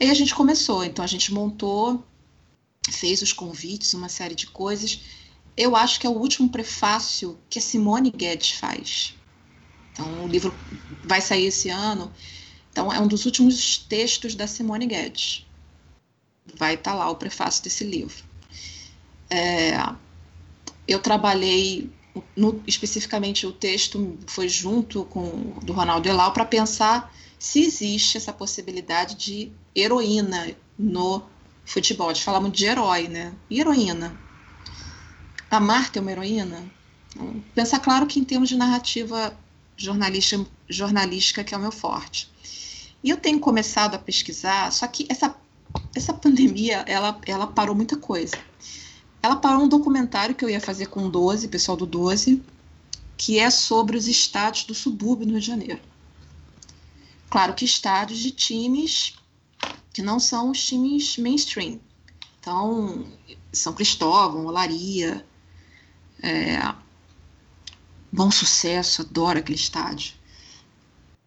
[SPEAKER 4] Aí a gente começou, então a gente montou, fez os convites, uma série de coisas. Eu acho que é o último prefácio que a Simone Guedes faz. Então o livro vai sair esse ano. Então é um dos últimos textos da Simone Guedes. Vai estar tá lá o prefácio desse livro. É, eu trabalhei no, especificamente o texto foi junto com do Ronaldo Elau para pensar se existe essa possibilidade de heroína no futebol, falar muito de herói, né? E heroína. A Marta é uma heroína? Pensar, claro, que em termos de narrativa jornalística que é o meu forte. E eu tenho começado a pesquisar, só que essa, essa pandemia, ela, ela parou muita coisa. Ela parou um documentário que eu ia fazer com o 12, pessoal do 12, que é sobre os estádios do subúrbio no Rio de Janeiro. Claro que estádios de times que não são os times mainstream. Então, São Cristóvão, Olaria, é, Bom Sucesso, adoro aquele estádio.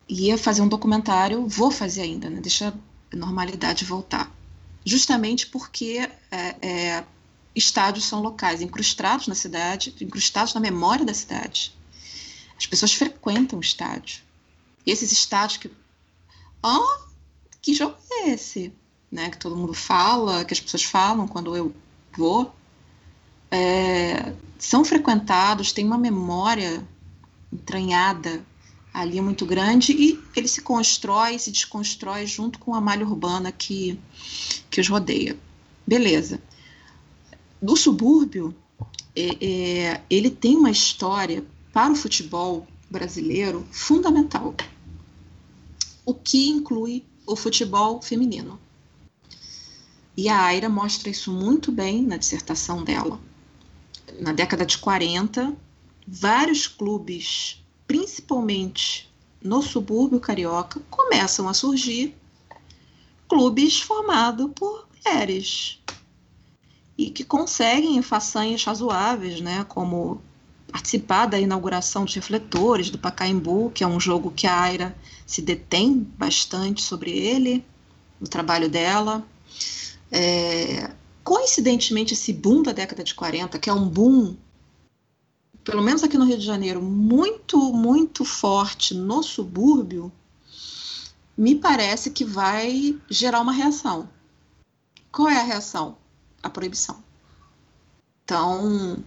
[SPEAKER 4] Ia fazer um documentário, vou fazer ainda, né? deixa a normalidade voltar. Justamente porque é, é, estádios são locais incrustados na cidade, incrustados na memória da cidade. As pessoas frequentam o estádio. E esses estádios que. Oh, que jogo é esse? Né, que todo mundo fala, que as pessoas falam quando eu vou. É, são frequentados, tem uma memória entranhada ali muito grande e ele se constrói, se desconstrói junto com a malha urbana que, que os rodeia. Beleza do subúrbio, é, é, ele tem uma história para o futebol brasileiro fundamental, o que inclui o futebol feminino. E a Aira mostra isso muito bem na dissertação dela. Na década de 40, vários clubes, principalmente no subúrbio carioca, começam a surgir clubes formados por mulheres, e que conseguem façanhas razoáveis, né, como participar da inauguração dos refletores do Pacaembu, que é um jogo que a Aira se detém bastante sobre ele, no trabalho dela. É, coincidentemente, esse boom da década de 40, que é um boom, pelo menos aqui no Rio de Janeiro, muito, muito forte no subúrbio, me parece que vai gerar uma reação. Qual é a reação? a proibição. Então,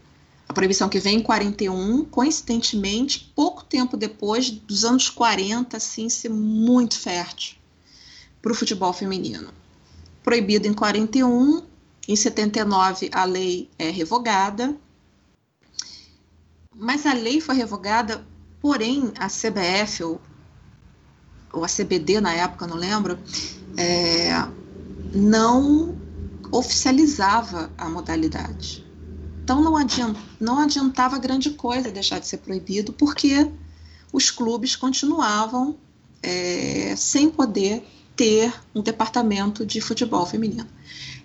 [SPEAKER 4] a proibição que vem em 41, coincidentemente, pouco tempo depois dos anos 40, assim, ser muito fértil para o futebol feminino. Proibido em 41, em 79 a lei é revogada, mas a lei foi revogada, porém a CBF, ou, ou a CBD na época, não lembro, é, não oficializava a modalidade. Então não, adianta, não adiantava grande coisa deixar de ser proibido, porque os clubes continuavam é, sem poder ter um departamento de futebol feminino.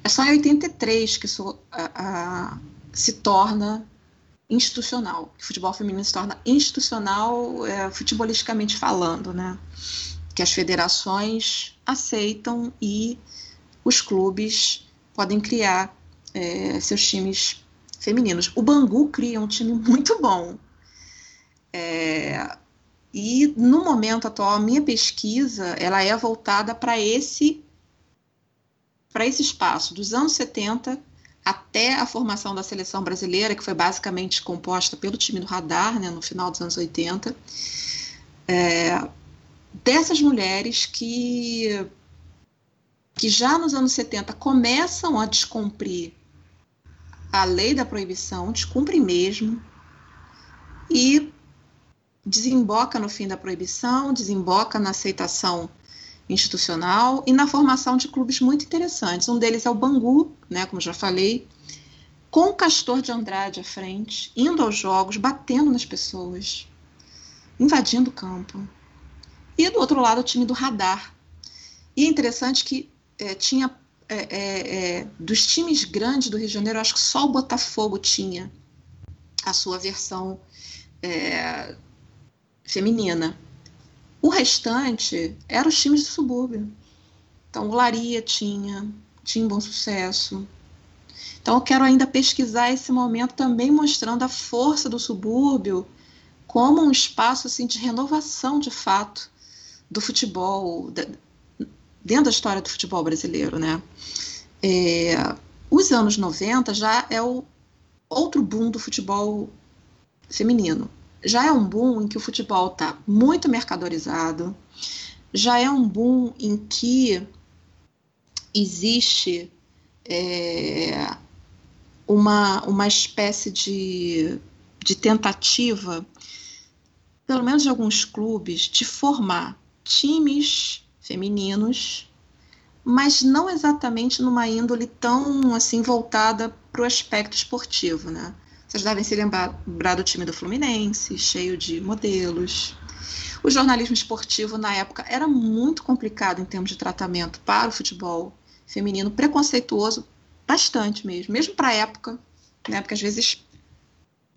[SPEAKER 4] É só em 83 que isso a, a, se torna institucional, o futebol feminino se torna institucional, é, futebolisticamente falando, né? Que as federações aceitam e os clubes podem criar é, seus times femininos. O Bangu cria um time muito bom. É, e no momento atual, a minha pesquisa ela é voltada para esse para esse espaço dos anos 70 até a formação da seleção brasileira, que foi basicamente composta pelo time do Radar, né, no final dos anos 80, é, dessas mulheres que que já nos anos 70 começam a descumprir a lei da proibição, descumpre mesmo, e desemboca no fim da proibição, desemboca na aceitação institucional e na formação de clubes muito interessantes. Um deles é o Bangu, né, como já falei, com o Castor de Andrade à frente, indo aos jogos, batendo nas pessoas, invadindo o campo. E do outro lado, o time do Radar. E é interessante que é, tinha é, é, é, dos times grandes do Rio de Janeiro, acho que só o Botafogo tinha a sua versão é, feminina. O restante eram os times do subúrbio. Então, Laria tinha, tinha um bom sucesso. Então, eu quero ainda pesquisar esse momento também mostrando a força do subúrbio como um espaço assim, de renovação, de fato, do futebol, dentro da história do futebol brasileiro. Né? É, os anos 90 já é o outro boom do futebol feminino. Já é um boom em que o futebol está muito mercadorizado, já é um boom em que existe é, uma, uma espécie de, de tentativa, pelo menos de alguns clubes, de formar times femininos, mas não exatamente numa índole tão assim voltada para o aspecto esportivo, né? Vocês devem se lembrar, do time do Fluminense, cheio de modelos. O jornalismo esportivo na época era muito complicado em termos de tratamento para o futebol feminino, preconceituoso bastante mesmo, mesmo para a época, né? Porque às vezes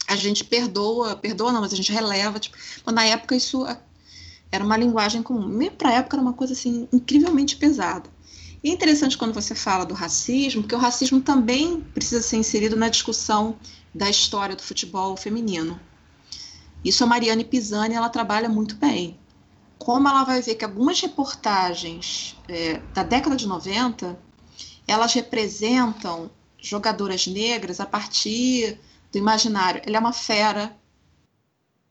[SPEAKER 4] a gente perdoa, perdoa não, mas a gente releva, tipo, na época isso era uma linguagem comum. Mesmo para a época era uma coisa assim incrivelmente pesada. E é interessante quando você fala do racismo, porque o racismo também precisa ser inserido na discussão da história do futebol feminino. Isso a Mariane Pisani ela trabalha muito bem. Como ela vai ver que algumas reportagens é, da década de 90 elas representam jogadoras negras a partir do imaginário. Ela é uma fera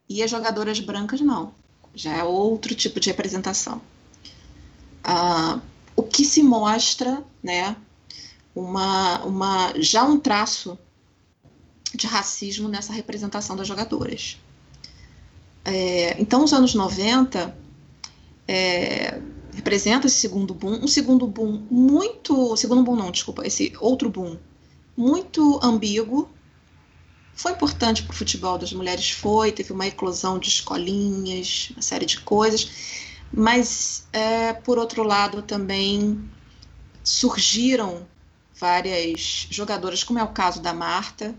[SPEAKER 4] e as jogadoras brancas não. Já é outro tipo de representação. Ah, o que se mostra, né, uma, uma, já um traço de racismo nessa representação das jogadoras. É, então, os anos 90 é, representa esse segundo boom, um segundo boom muito, segundo boom não, desculpa, esse outro boom muito ambíguo. Foi importante para o futebol das mulheres, foi, teve uma eclosão de escolinhas, uma série de coisas, mas é, por outro lado também surgiram várias jogadoras, como é o caso da Marta,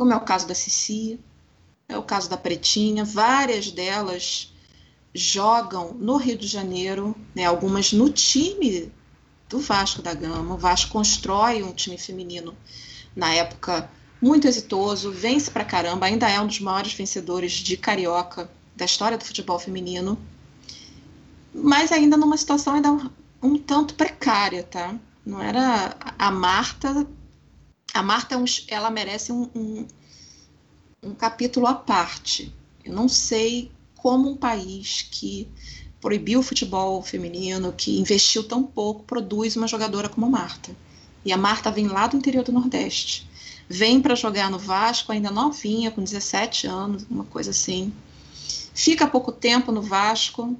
[SPEAKER 4] como é o caso da Cici, é o caso da Pretinha, várias delas jogam no Rio de Janeiro, né, algumas no time do Vasco da Gama. O Vasco constrói um time feminino na época muito exitoso, vence pra caramba, ainda é um dos maiores vencedores de carioca da história do futebol feminino, mas ainda numa situação ainda um, um tanto precária, tá? Não era a Marta a Marta é ela merece um, um, um capítulo à parte. Eu não sei como um país que proibiu o futebol feminino, que investiu tão pouco, produz uma jogadora como a Marta. E a Marta vem lá do interior do Nordeste. Vem para jogar no Vasco, ainda novinha, com 17 anos, uma coisa assim. Fica pouco tempo no Vasco,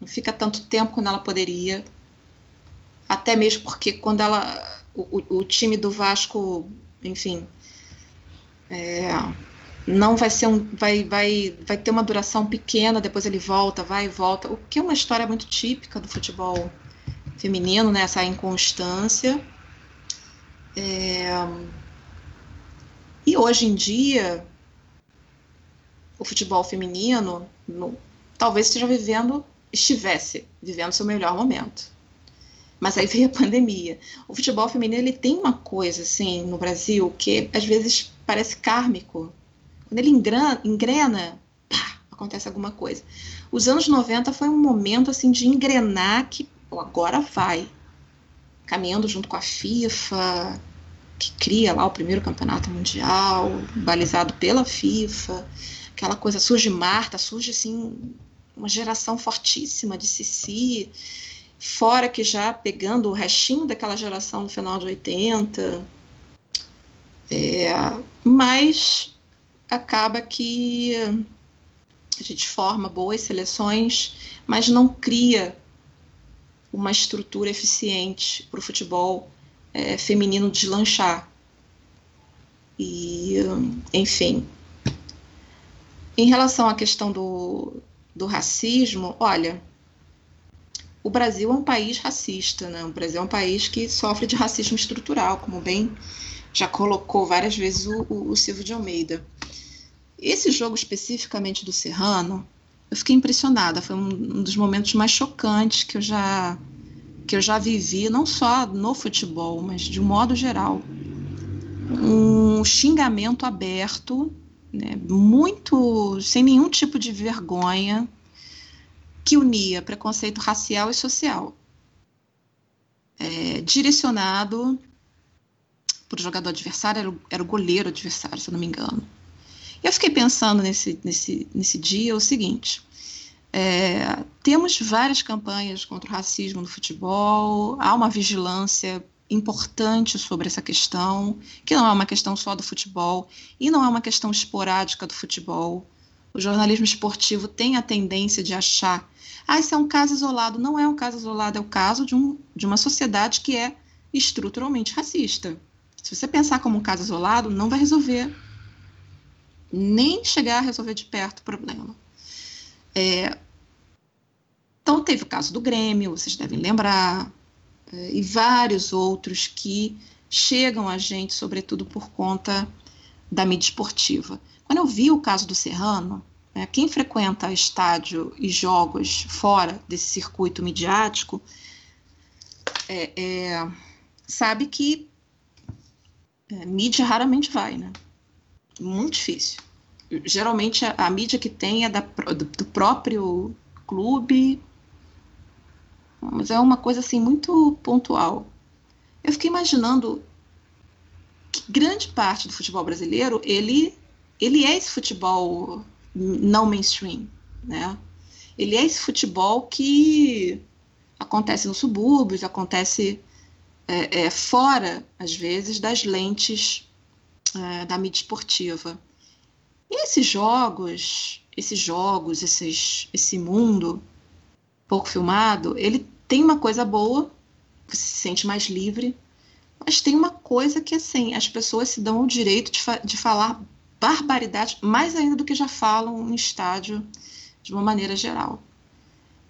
[SPEAKER 4] não fica tanto tempo quando ela poderia. Até mesmo porque quando ela o, o time do Vasco, enfim, é, não vai ser um, vai, vai, vai ter uma duração pequena, depois ele volta, vai e volta, o que é uma história muito típica do futebol feminino, né? Essa inconstância. É, e hoje em dia, o futebol feminino no, talvez esteja vivendo, estivesse vivendo seu melhor momento. Mas aí veio a pandemia. O futebol feminino ele tem uma coisa assim no Brasil que às vezes parece kármico. Quando ele engrana, engrena pá, acontece alguma coisa. Os anos 90 foi um momento assim de engrenar que pô, agora vai. Caminhando junto com a FIFA, que cria lá o primeiro campeonato mundial, balizado pela FIFA. Aquela coisa surge Marta, surge assim uma geração fortíssima de Cici fora que já pegando o restinho daquela geração no final de 80. É, mas acaba que a gente forma boas seleções, mas não cria uma estrutura eficiente para o futebol é, feminino deslanchar. E, enfim. Em relação à questão do, do racismo, olha, o Brasil é um país racista, né? O Brasil é um país que sofre de racismo estrutural, como bem já colocou várias vezes o, o, o Silvio de Almeida. Esse jogo especificamente do Serrano, eu fiquei impressionada. Foi um, um dos momentos mais chocantes que eu já que eu já vivi, não só no futebol, mas de um modo geral. Um xingamento aberto, né, muito sem nenhum tipo de vergonha, que unia preconceito racial e social. É, direcionado para o jogador adversário, era o, era o goleiro adversário, se eu não me engano. E eu fiquei pensando nesse, nesse, nesse dia o seguinte: é, temos várias campanhas contra o racismo no futebol, há uma vigilância importante sobre essa questão, que não é uma questão só do futebol e não é uma questão esporádica do futebol. O jornalismo esportivo tem a tendência de achar, ah, isso é um caso isolado. Não é um caso isolado, é o caso de, um, de uma sociedade que é estruturalmente racista. Se você pensar como um caso isolado, não vai resolver, nem chegar a resolver de perto o problema. É, então, teve o caso do Grêmio, vocês devem lembrar, é, e vários outros que chegam a gente, sobretudo por conta da mídia esportiva. Quando eu vi o caso do Serrano, né, quem frequenta estádio e jogos fora desse circuito midiático é, é, sabe que é, mídia raramente vai, né? Muito difícil geralmente a, a, mídia que tem é da, do, do, próprio clube, mas é uma coisa assim muito pontual. Eu fiquei imaginando que grande parte do futebol brasileiro ele ele é esse futebol não mainstream, né? Ele é esse futebol que acontece nos subúrbios, acontece é, é, fora, às vezes, das lentes é, da mídia esportiva. E esses jogos, esses jogos, esses, esse mundo pouco filmado, ele tem uma coisa boa, você se sente mais livre, mas tem uma coisa que, assim, as pessoas se dão o direito de, fa de falar barbaridade, mais ainda do que já falam em estádio, de uma maneira geral.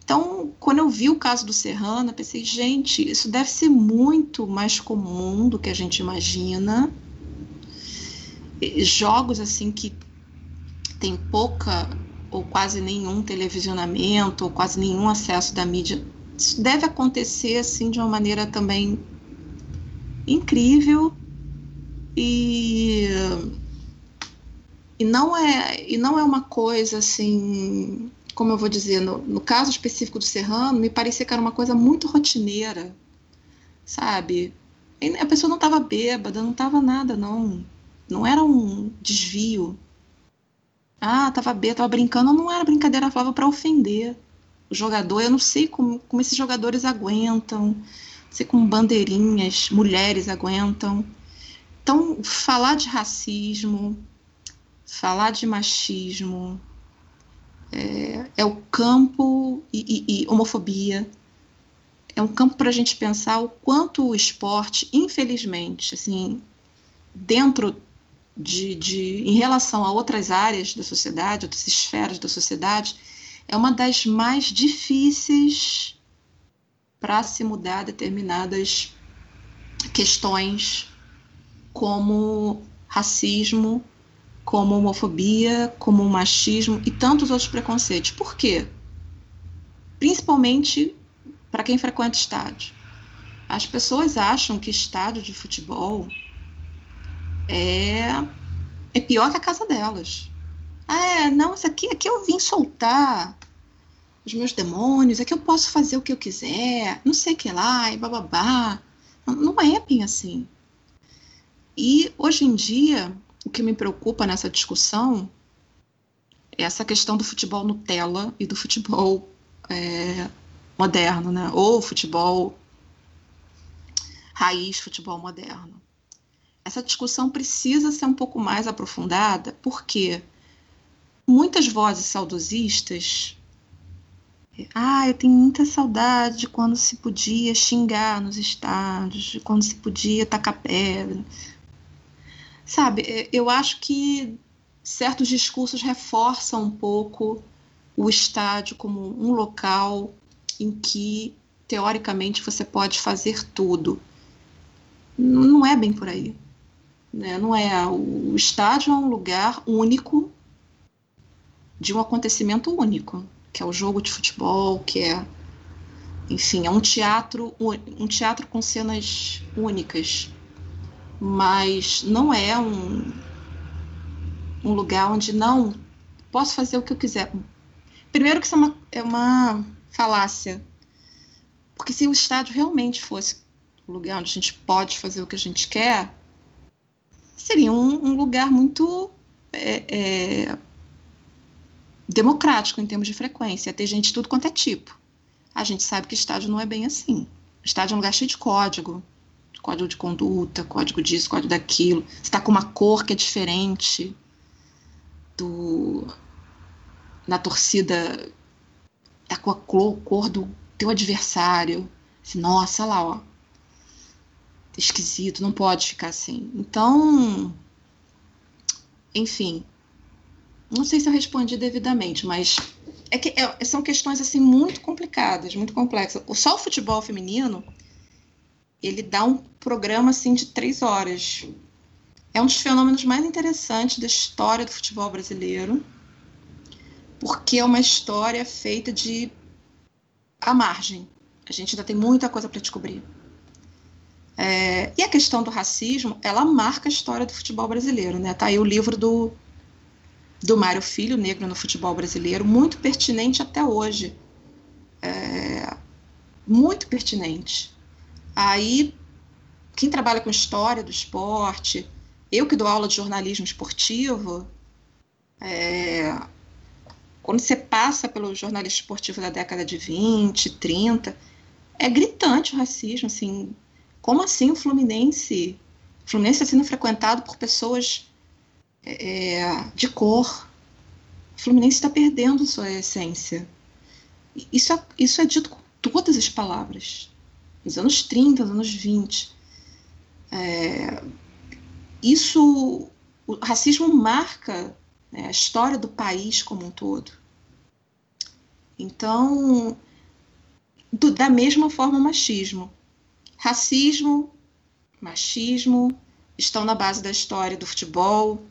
[SPEAKER 4] Então, quando eu vi o caso do Serrano, eu pensei, gente, isso deve ser muito mais comum do que a gente imagina. Jogos assim que tem pouca ou quase nenhum televisionamento, ou quase nenhum acesso da mídia. Isso deve acontecer assim de uma maneira também incrível e e não é e não é uma coisa assim como eu vou dizer no, no caso específico do Serrano me parecia que era uma coisa muito rotineira sabe a pessoa não estava bêbada não estava nada não não era um desvio ah, tava B, tava brincando, não era brincadeira, falava para ofender o jogador. Eu não sei como, como esses jogadores aguentam, não sei como bandeirinhas, mulheres aguentam. Então, falar de racismo, falar de machismo, é, é o campo e, e, e homofobia. É um campo para a gente pensar o quanto o esporte, infelizmente, assim, dentro de, de, em relação a outras áreas da sociedade, outras esferas da sociedade, é uma das mais difíceis para se mudar determinadas questões como racismo, como homofobia, como machismo e tantos outros preconceitos. Por quê? Principalmente para quem frequenta estádio. As pessoas acham que estádio de futebol é, é pior que a casa delas. Ah, é, não, isso aqui, aqui eu vim soltar os meus demônios, aqui eu posso fazer o que eu quiser, não sei o que lá, e bababá. Não, não é bem assim. E hoje em dia, o que me preocupa nessa discussão é essa questão do futebol Nutella e do futebol é, moderno, né? Ou futebol raiz, futebol moderno essa discussão precisa ser um pouco mais aprofundada, porque muitas vozes saudosistas. Ah, eu tenho muita saudade de quando se podia xingar nos estádios, de quando se podia tacar pedra. Sabe, é, eu acho que certos discursos reforçam um pouco o estádio como um local em que, teoricamente, você pode fazer tudo. Não é bem por aí. Né? Não é o estádio é um lugar único de um acontecimento único, que é o jogo de futebol, que é enfim, é um teatro, um teatro com cenas únicas, mas não é um, um lugar onde não posso fazer o que eu quiser. Primeiro que isso é uma, é uma falácia, porque se o estádio realmente fosse um lugar onde a gente pode fazer o que a gente quer, seria um, um lugar muito é, é, democrático em termos de frequência, ter gente de tudo quanto é tipo. A gente sabe que estádio não é bem assim. Estádio é um lugar cheio de código, código de conduta, código disso, código daquilo. Você está com uma cor que é diferente do na torcida é com a cor do teu adversário. Nossa, lá, ó. Esquisito, não pode ficar assim. Então, enfim, não sei se eu respondi devidamente, mas é que é, são questões assim muito complicadas, muito complexas. Só o futebol feminino ele dá um programa assim de três horas. É um dos fenômenos mais interessantes da história do futebol brasileiro, porque é uma história feita de à margem. A gente ainda tem muita coisa para descobrir. É, e a questão do racismo, ela marca a história do futebol brasileiro, né? Tá aí o livro do do Mário Filho, Negro no Futebol Brasileiro, muito pertinente até hoje. É, muito pertinente. Aí, quem trabalha com história do esporte, eu que dou aula de jornalismo esportivo, é, quando você passa pelo jornalismo esportivo da década de 20, 30, é gritante o racismo, assim, como assim o Fluminense, o Fluminense está sendo frequentado por pessoas é, de cor. O Fluminense está perdendo sua essência. Isso é, isso é dito com todas as palavras. Nos anos 30, nos anos 20. É, isso, o racismo marca né, a história do país como um todo. Então, do, da mesma forma, o machismo. Racismo, machismo estão na base da história do futebol,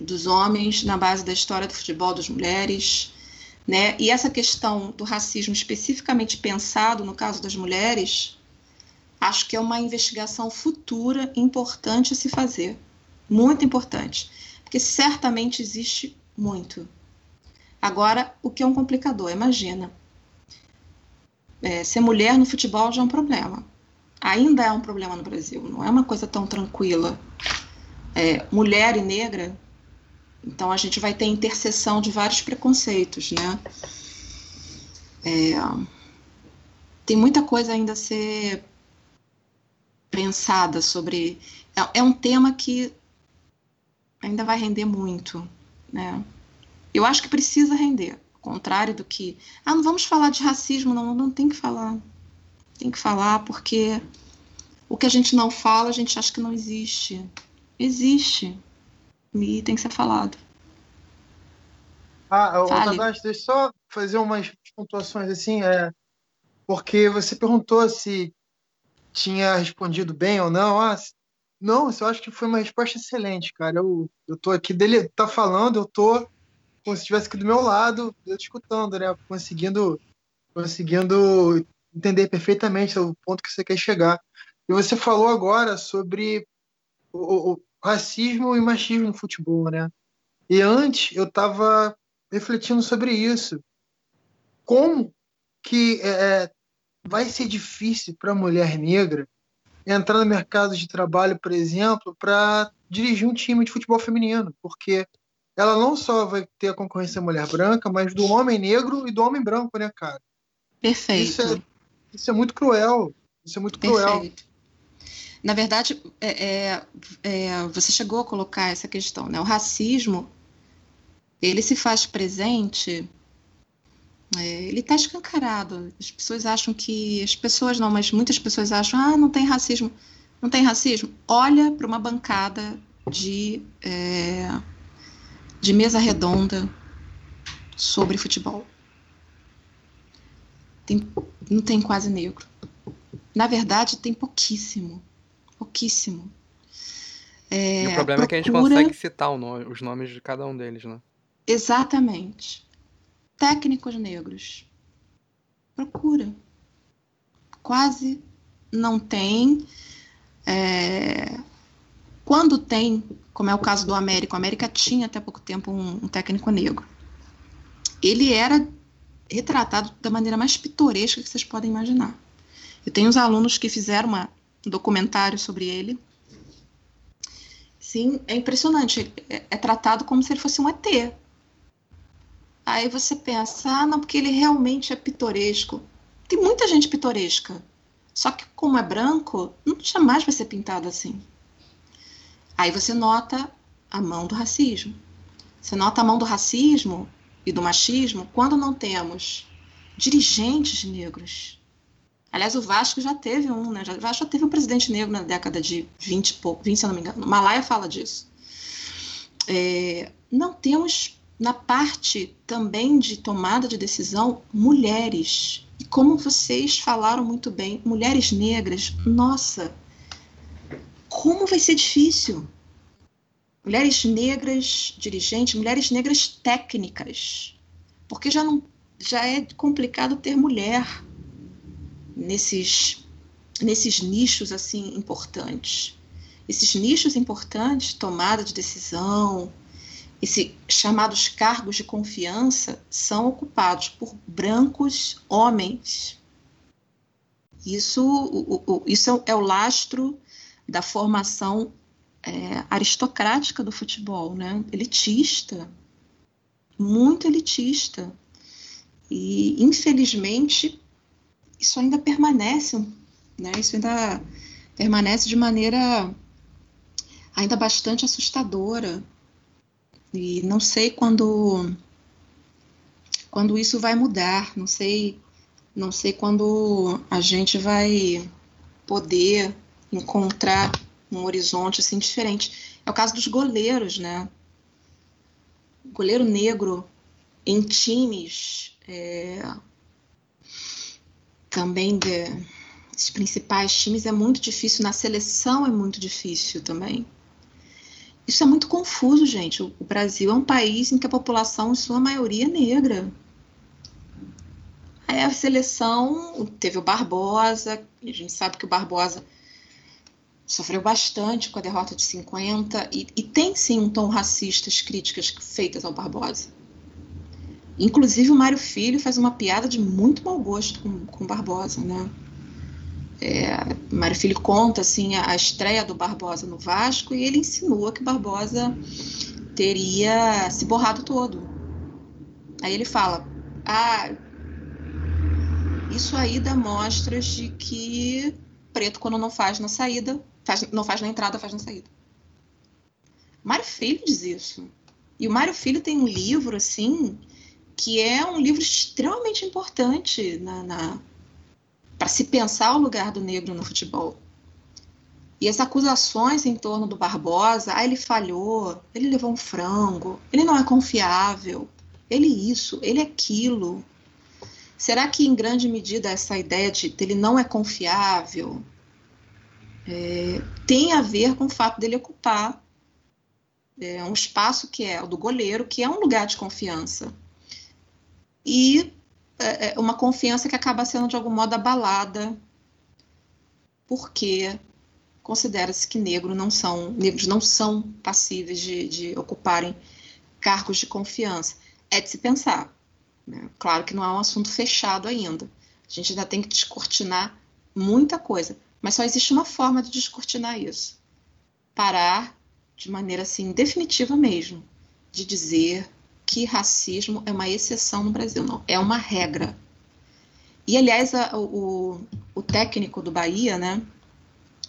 [SPEAKER 4] dos homens, na base da história do futebol das mulheres. Né? E essa questão do racismo especificamente pensado no caso das mulheres, acho que é uma investigação futura importante a se fazer, muito importante, porque certamente existe muito. Agora, o que é um complicador? Imagina, é, ser mulher no futebol já é um problema. Ainda é um problema no Brasil, não é uma coisa tão tranquila. É, mulher e negra então a gente vai ter interseção de vários preconceitos, né? É, tem muita coisa ainda a ser pensada sobre. É, é, um tema que ainda vai render muito, né? Eu acho que precisa render, ao contrário do que. Ah, não vamos falar de racismo, não, não tem que falar. Tem que falar porque o que a gente não fala, a gente acha que não existe. Existe e tem que ser falado.
[SPEAKER 3] Ah, Tadashi, deixa eu só fazer umas pontuações assim, é, porque você perguntou se tinha respondido bem ou não. Ah, não, eu acho que foi uma resposta excelente, cara. Eu, eu tô aqui dele tá falando, eu tô como se estivesse aqui do meu lado, eu te escutando, né? Conseguindo, conseguindo entender perfeitamente o ponto que você quer chegar. E você falou agora sobre o, o, racismo e machismo no futebol, né? E antes eu estava refletindo sobre isso. Como que é, é vai ser difícil para a mulher negra entrar no mercado de trabalho, por exemplo, para dirigir um time de futebol feminino, porque ela não só vai ter a concorrência da mulher branca, mas do homem negro e do homem branco, né, cara?
[SPEAKER 4] Perfeito.
[SPEAKER 3] Isso é, isso é muito cruel. Isso é muito Perfeito.
[SPEAKER 4] Na verdade, é, é, é, você chegou a colocar essa questão, né? O racismo, ele se faz presente, é, ele está escancarado. As pessoas acham que, as pessoas não, mas muitas pessoas acham, ah, não tem racismo. Não tem racismo? Olha para uma bancada de, é, de mesa redonda sobre futebol. Tem, não tem quase negro. Na verdade, tem pouquíssimo pouquíssimo.
[SPEAKER 2] É, e o problema procura... é que a gente consegue citar nome, os nomes de cada um deles, né?
[SPEAKER 4] Exatamente. Técnicos negros. Procura. quase não tem. É, quando tem, como é o caso do América, o América tinha até pouco tempo um, um técnico negro. Ele era retratado da maneira mais pitoresca que vocês podem imaginar. Eu tenho uns alunos que fizeram uma, um documentário sobre ele. Sim, é impressionante. É, é, tratado como se ele fosse um ET. Aí você pensa, ah, não, porque ele realmente é pitoresco. Tem muita gente pitoresca. Só que como é branco, não jamais vai ser pintado assim. Aí você nota a mão do racismo. Você nota a mão do racismo e do machismo quando não temos dirigentes negros. Aliás, o Vasco já teve um, né? O Vasco já teve um presidente negro na década de 20 e pouco, 20, se eu não me engano. Malaya fala disso. É, não temos na parte também de tomada de decisão mulheres. E como vocês falaram muito bem, mulheres negras, nossa, como vai ser difícil. Mulheres negras dirigentes, mulheres negras técnicas, porque já não já é complicado ter mulher nesses nesses nichos assim importantes. Esses nichos importantes, tomada de decisão, esses chamados cargos de confiança são ocupados por brancos homens. Isso, o, o, isso é o lastro da formação é, aristocrática do futebol, né? elitista, muito elitista. E, infelizmente, isso ainda permanece, né? isso ainda permanece de maneira ainda bastante assustadora. E não sei quando quando isso vai mudar, não sei não sei quando a gente vai poder encontrar um horizonte assim diferente. É o caso dos goleiros, né? Goleiro negro em times é, também de, dos principais times é muito difícil, na seleção é muito difícil também. Isso é muito confuso, gente. O, Brasil é um país em que a população, em sua maioria, é negra. Aí a seleção teve o Barbosa, a gente sabe que o Barbosa sofreu bastante com a derrota de 50 e, e tem sim um tom racista as críticas feitas ao Barbosa. Inclusive o Mário Filho faz uma piada de muito mau gosto com, com Barbosa, né? É, Mário Filho conta assim a, a estreia do Barbosa no Vasco e ele insinua que Barbosa teria se borrado todo. Aí ele fala: Ah, isso aí dá mostras de que preto, quando não faz na saída, faz, não faz na entrada, faz na saída. Mário Filho diz isso. E o Mário Filho tem um livro, assim, que é um livro extremamente importante na, na para se pensar o lugar do negro no futebol. E as acusações em torno do Barbosa, ah, ele falhou, ele levou um frango, ele não é confiável, ele isso, ele aquilo. Será que em grande medida essa ideia de ele não é confiável é, tem a ver com o fato dele ocupar é, um espaço que é o do goleiro, que é um lugar de confiança. E é, é uma confiança que acaba sendo de algum modo abalada, porque considera-se que negro não são, negros não são passíveis de, de ocuparem cargos de confiança. É de se pensar. Né? Claro que não é um assunto fechado ainda. A gente ainda tem que descortinar muita coisa. Mas só existe uma forma de descortinar isso. Parar de maneira assim definitiva mesmo, de dizer que racismo é uma exceção no Brasil, não, é uma regra. E aliás, a, o, o técnico do Bahia, né,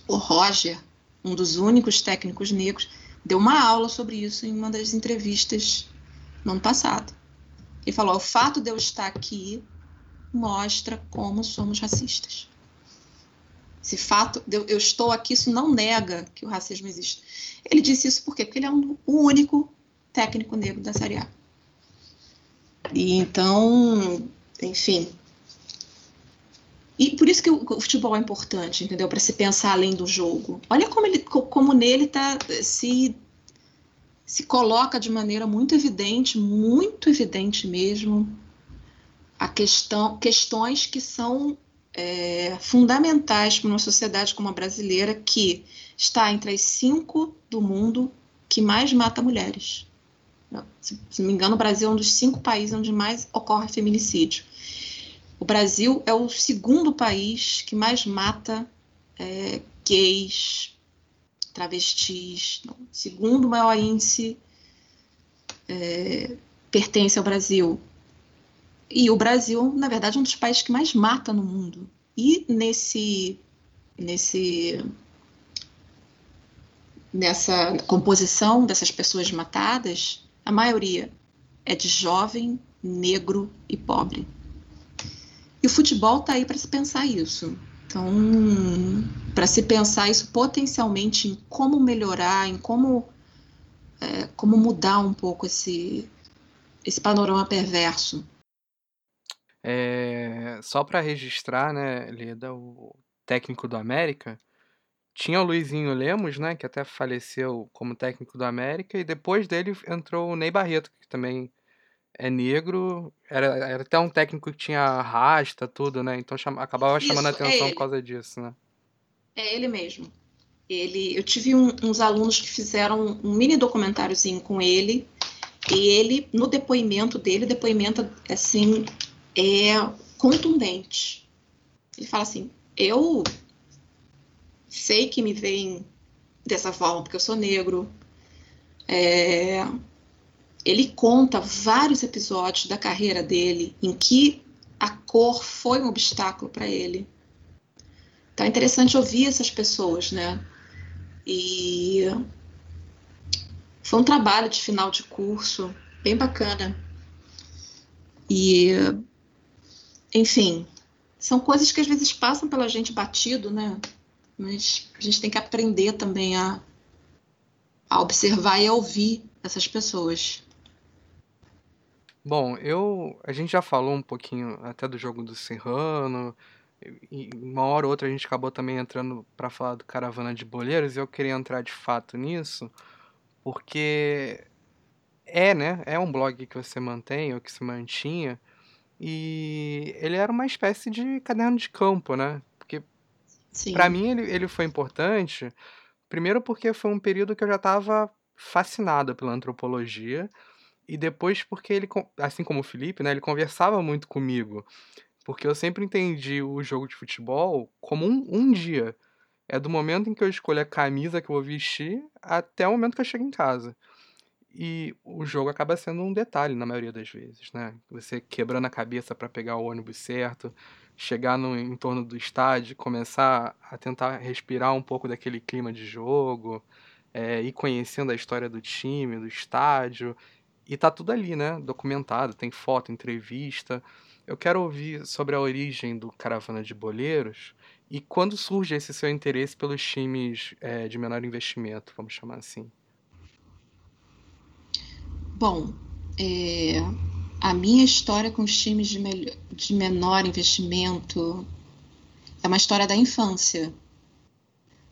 [SPEAKER 4] o Roger, um dos únicos técnicos negros, deu uma aula sobre isso em uma das entrevistas no ano passado. Ele falou: o fato de eu estar aqui mostra como somos racistas. Esse fato, de eu, estou aqui, isso não nega que o racismo existe. Ele disse isso por quê? Porque ele é um, o único técnico negro da Série A. E então, enfim. E por isso que o, futebol é importante, entendeu? Para se pensar além do jogo. Olha como, ele, como nele tá, se, se coloca de maneira muito evidente, muito evidente mesmo, a questão, questões que são é, fundamentais para uma sociedade como a brasileira que está entre as cinco do mundo que mais mata mulheres. Se, se não me engano, o Brasil é um dos cinco países onde mais ocorre feminicídio. O Brasil é o segundo país que mais mata é, gays, travestis. Não, segundo maior índice é, pertence ao Brasil. E o Brasil, na verdade, é um dos países que mais mata no mundo. E nesse, nesse, nessa composição dessas pessoas matadas, a maioria é de jovem, negro e pobre. E o futebol está aí para se pensar isso. Então, para se pensar isso potencialmente em como melhorar, em como, é, como mudar um pouco esse, esse panorama perverso.
[SPEAKER 2] É, só para registrar, né, Leda, o técnico do América, tinha o Luizinho Lemos, né, que até faleceu como técnico do América, e depois dele entrou o Ney Barreto, que também é negro, era, era até um técnico que tinha rasta, tudo, né, então chama, acabava Isso, chamando a é atenção é por causa disso, né.
[SPEAKER 4] É ele mesmo. Ele, eu tive um, uns alunos que fizeram um mini documentáriozinho com ele, e ele, no depoimento dele, depoimento, assim, é contundente. Ele fala assim: eu sei que me veem dessa forma porque eu sou negro. É, ele conta vários episódios da carreira dele em que a cor foi um obstáculo para ele. Então é interessante ouvir essas pessoas, né? E foi um trabalho de final de curso bem bacana. E enfim, são coisas que às vezes passam pela gente batido, né? Mas a gente tem que aprender também a, a observar e a ouvir essas pessoas.
[SPEAKER 2] Bom, eu a gente já falou um pouquinho até do jogo do Serrano. E uma hora ou outra a gente acabou também entrando para falar do Caravana de Boleiros e eu queria entrar de fato nisso, porque é, né? É um blog que você mantém ou que se mantinha e ele era uma espécie de caderno de campo, né? Para mim ele, ele foi importante, primeiro porque foi um período que eu já estava fascinado pela antropologia, e depois porque ele, assim como o Felipe, né, ele conversava muito comigo. Porque eu sempre entendi o jogo de futebol como um, um dia. É do momento em que eu escolho a camisa que eu vou vestir até o momento que eu chego em casa. E o jogo acaba sendo um detalhe na maioria das vezes, né? Você quebrando a cabeça para pegar o ônibus certo, chegar no entorno do estádio, começar a tentar respirar um pouco daquele clima de jogo, é, ir conhecendo a história do time, do estádio. E tá tudo ali, né? Documentado, tem foto, entrevista. Eu quero ouvir sobre a origem do Caravana de Boleiros e quando surge esse seu interesse pelos times é, de menor investimento, vamos chamar assim.
[SPEAKER 4] Bom, é, a minha história com os times de, de menor investimento é uma história da infância,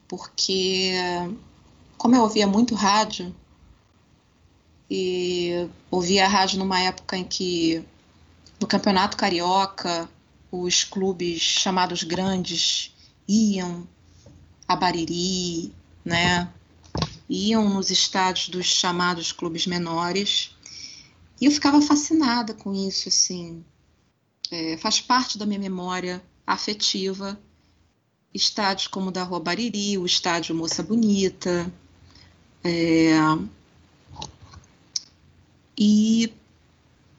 [SPEAKER 4] porque como eu ouvia muito rádio e ouvia a rádio numa época em que no Campeonato Carioca os clubes chamados grandes iam a Bariri, né? iam nos estádios dos chamados clubes menores. E eu ficava fascinada com isso, assim. É, faz parte da minha memória afetiva. Estádios como o da Rua Bariri, o estádio Moça Bonita. É... E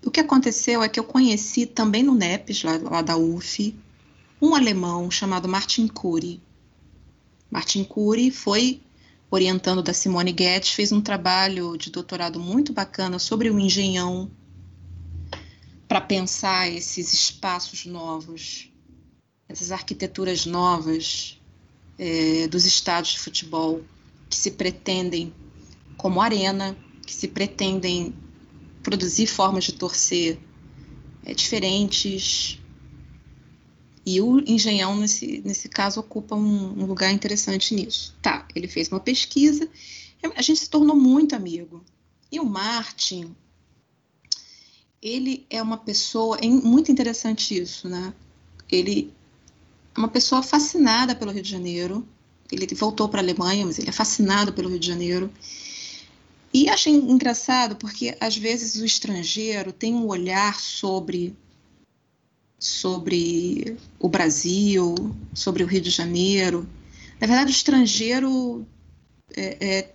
[SPEAKER 4] o que aconteceu é que eu conheci também no NEPES, lá, lá da UF, um alemão chamado Martin Cury. Martin Cury foi orientando da Simone Guedes, fez um trabalho de doutorado muito bacana sobre o engenhão para pensar esses espaços novos, essas arquiteturas novas é, dos estádios de futebol que se pretendem como arena, que se pretendem produzir formas de torcer é, diferentes, e o Engenhão, nesse, nesse caso, ocupa um, um lugar interessante nisso. Tá, ele fez uma pesquisa, a gente se tornou muito amigo. E o Martin, ele é uma pessoa, é muito interessante isso, né? Ele uma pessoa fascinada pelo Rio de Janeiro. Ele voltou para a Alemanha, mas ele é fascinado pelo Rio de Janeiro. E achei engraçado porque às vezes o estrangeiro tem um olhar sobre sobre o Brasil, sobre o Rio de Janeiro. Na verdade, o estrangeiro é, é,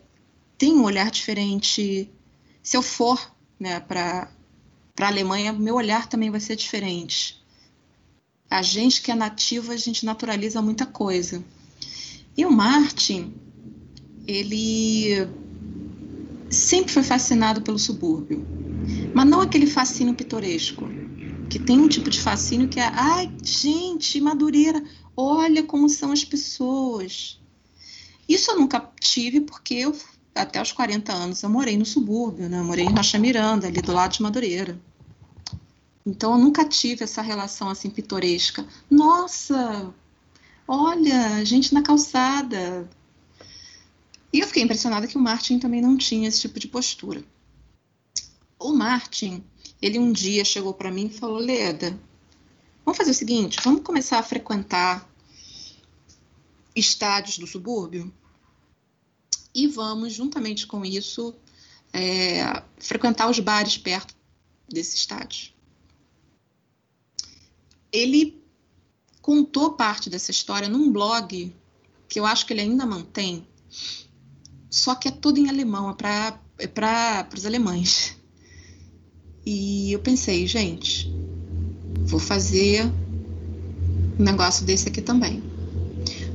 [SPEAKER 4] tem um olhar diferente. Se eu for né, para a Alemanha, meu olhar também vai ser diferente. A gente que é nativo, a gente naturaliza muita coisa. E o Martin, ele sempre foi fascinado pelo subúrbio, mas não aquele fascínio pitoresco, que tem um tipo de fascínio que é, ai, gente, Madureira, olha como são as pessoas. Isso eu nunca tive porque eu até os 40 anos eu morei no subúrbio, né? Eu morei em Rocha Miranda, ali do lado de Madureira. Então eu nunca tive essa relação assim pitoresca. Nossa, olha, gente na calçada. E eu fiquei impressionada que o Martin também não tinha esse tipo de postura. O Martin, ele um dia chegou para mim e falou: Leda, vamos fazer o seguinte, vamos começar a frequentar estádios do subúrbio e vamos, juntamente com isso, é, frequentar os bares perto desse estádio ele contou parte dessa história num blog que eu acho que ele ainda mantém, só que é todo em alemão, é para é os alemães. E eu pensei, gente, vou fazer um negócio desse aqui também.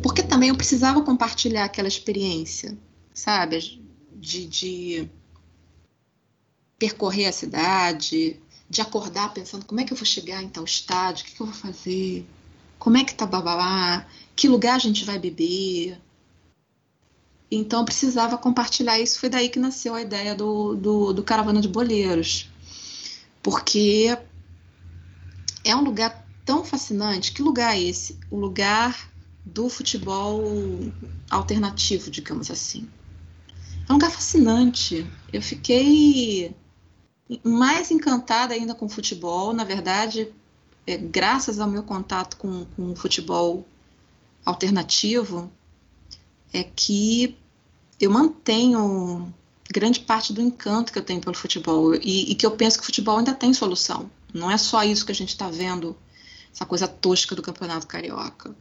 [SPEAKER 4] Porque também eu precisava compartilhar aquela experiência, sabe? De, de percorrer a cidade, de acordar pensando como é que eu vou chegar em tal estádio, o que, que eu vou fazer, como é que tá babá, que lugar a gente vai beber. Então eu precisava compartilhar isso, foi daí que nasceu a ideia do, do, do Caravana de Boleiros. Porque é um lugar tão fascinante. Que lugar é esse? O lugar do futebol alternativo, digamos assim. É um lugar fascinante. Eu fiquei mais encantada ainda com futebol. Na verdade, é, graças ao meu contato com, com o futebol alternativo, é que eu mantenho grande parte do encanto que eu tenho pelo futebol e, e, que eu penso que o futebol ainda tem solução. Não é só isso que a gente está vendo, essa coisa tosca do Campeonato Carioca.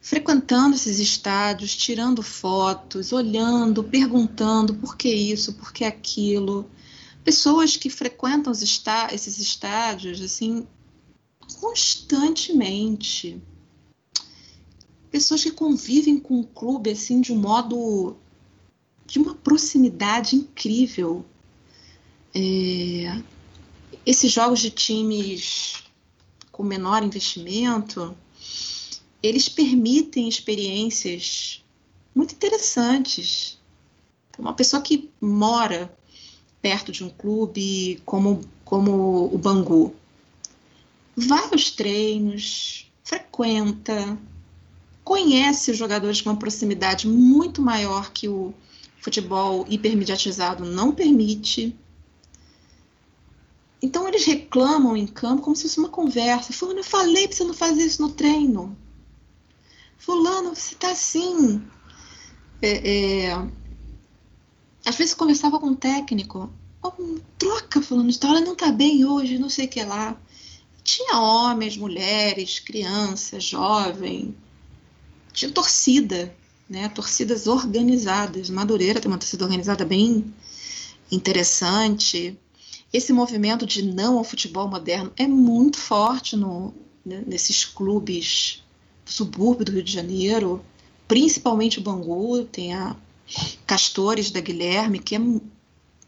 [SPEAKER 4] Frequentando esses estádios, tirando fotos, olhando, perguntando por que isso, por que aquilo, pessoas que frequentam está, esses estádios assim constantemente pessoas que convivem com o clube assim de um modo de uma proximidade incrível é, esses jogos de times com menor investimento eles permitem experiências muito interessantes uma pessoa que mora perto de um clube como, como o Bangu. Vai aos treinos, frequenta, conhece os jogadores com uma proximidade muito maior que o futebol hipermediatizado não permite. Então eles reclamam em campo como se fosse uma conversa. Fulano, eu falei para você não fazer isso no treino. Fulano, você está assim. É, é, às vezes conversava com um técnico, oh, troca falando de tal, ela não tá bem hoje, não sei o que lá. Tinha homens, mulheres, crianças, jovem, tinha torcida, né? Torcidas organizadas. Madureira tem uma torcida organizada bem interessante. Esse movimento de não ao futebol moderno é muito forte no, né, nesses clubes do subúrbio do Rio de Janeiro, principalmente o Bangu, tem a Castores da Guilherme, que é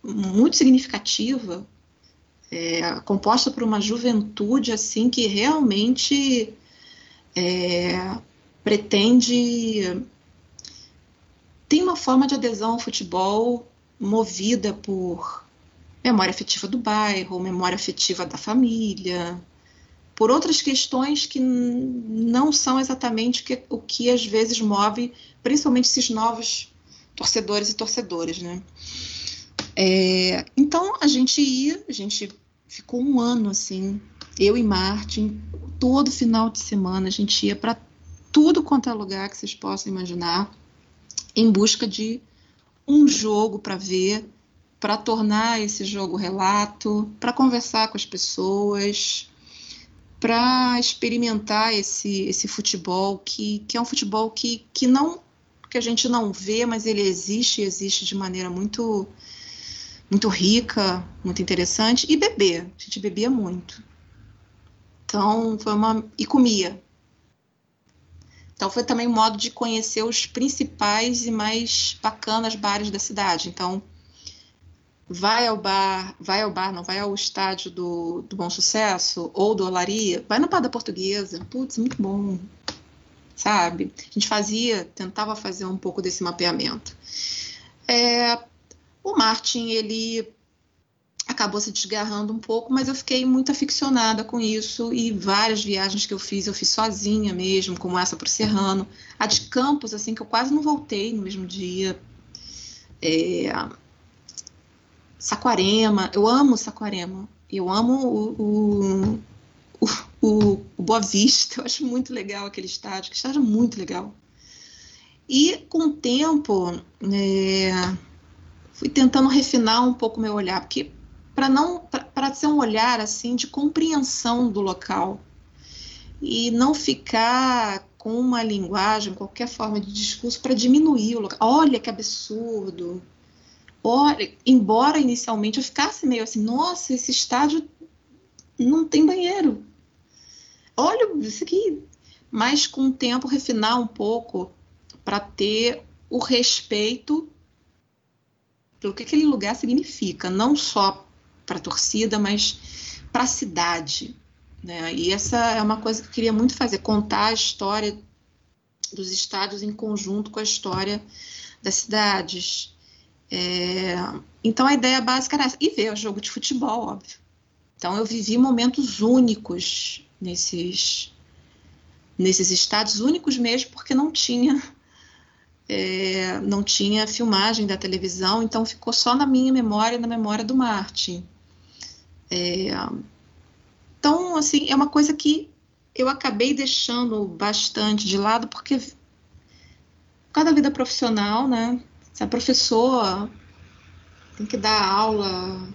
[SPEAKER 4] muito significativa, é, composta por uma juventude assim que realmente é, pretende tem uma forma de adesão ao futebol movida por memória afetiva do bairro, memória afetiva da família, por outras questões que não são exatamente o que, o que às vezes move, principalmente esses novos torcedores e torcedoras, né? É, então a gente ia, a gente ficou um ano assim, eu e Martin, todo final de semana a gente ia para tudo quanto é lugar que vocês possam imaginar, em busca de um jogo para ver, para tornar esse jogo relato, para conversar com as pessoas, para experimentar esse, esse futebol que, que é um futebol que, que não que a gente não vê, mas ele existe, existe de maneira muito muito rica, muito interessante e beber, a gente bebia muito. Então foi uma e comia. Então foi também um modo de conhecer os principais e mais bacanas bares da cidade. Então vai ao bar, vai ao bar, não vai ao estádio do, do Bom Sucesso ou do Olaria, vai no bar da Portuguesa, putz, muito bom, sabe? A gente fazia, tentava fazer um pouco desse mapeamento. É, o Martin, ele acabou se desgarrando um pouco, mas eu fiquei muito aficionada com isso e várias viagens que eu fiz, eu fiz sozinha mesmo, como essa para o Serrano. A de Campos, assim, que eu quase não voltei no mesmo dia. É, Saquarema, eu amo Saquarema, eu amo o, o, o, o Boa Vista, eu acho muito legal aquele estádio, que estádio é muito legal. E com o tempo, é, fui tentando refinar um pouco meu olhar, porque para não para ser um olhar assim de compreensão do local e não ficar com uma linguagem, qualquer forma de discurso para diminuir o local. Olha que absurdo, Olha, embora inicialmente eu ficasse meio assim, nossa, esse estádio não tem banheiro. Olha isso aqui. Mas com o tempo refinar um pouco para ter o respeito pelo que aquele lugar significa, não só para a torcida, mas para a cidade. Né? E essa é uma coisa que eu queria muito fazer, contar a história dos estádios em conjunto com a história das cidades. É, então a ideia básica era essa. E ver o jogo de futebol, óbvio. Então eu vivi momentos únicos nesses, nesses estados, únicos mesmo, porque não tinha. É, não tinha filmagem da televisão, então ficou só na minha memória, na memória do Martin. É, então, assim, é uma coisa que eu acabei deixando bastante de lado, porque por causa da vida profissional, né? Se a professora tem que dar aula,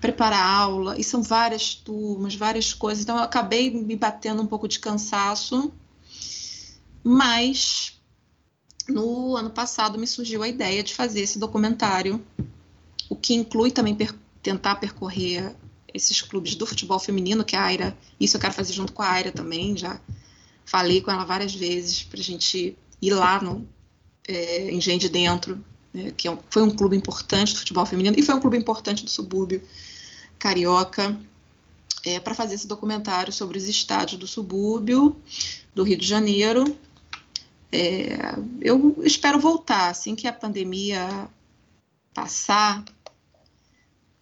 [SPEAKER 4] preparar aula, e são várias turmas, várias coisas, então eu acabei me batendo um pouco de cansaço, mas no ano passado me surgiu a ideia de fazer esse documentário, o que inclui também per tentar percorrer esses clubes do futebol feminino, que a Aira, isso eu quero fazer junto com a Aira também, já falei com ela várias vezes para a gente ir lá no, é, em Gente Dentro, né, que é um, foi um clube importante do futebol feminino e foi um clube importante do subúrbio carioca, é, para fazer esse documentário sobre os estádios do subúrbio do Rio de Janeiro. É, eu espero voltar, assim que a pandemia passar,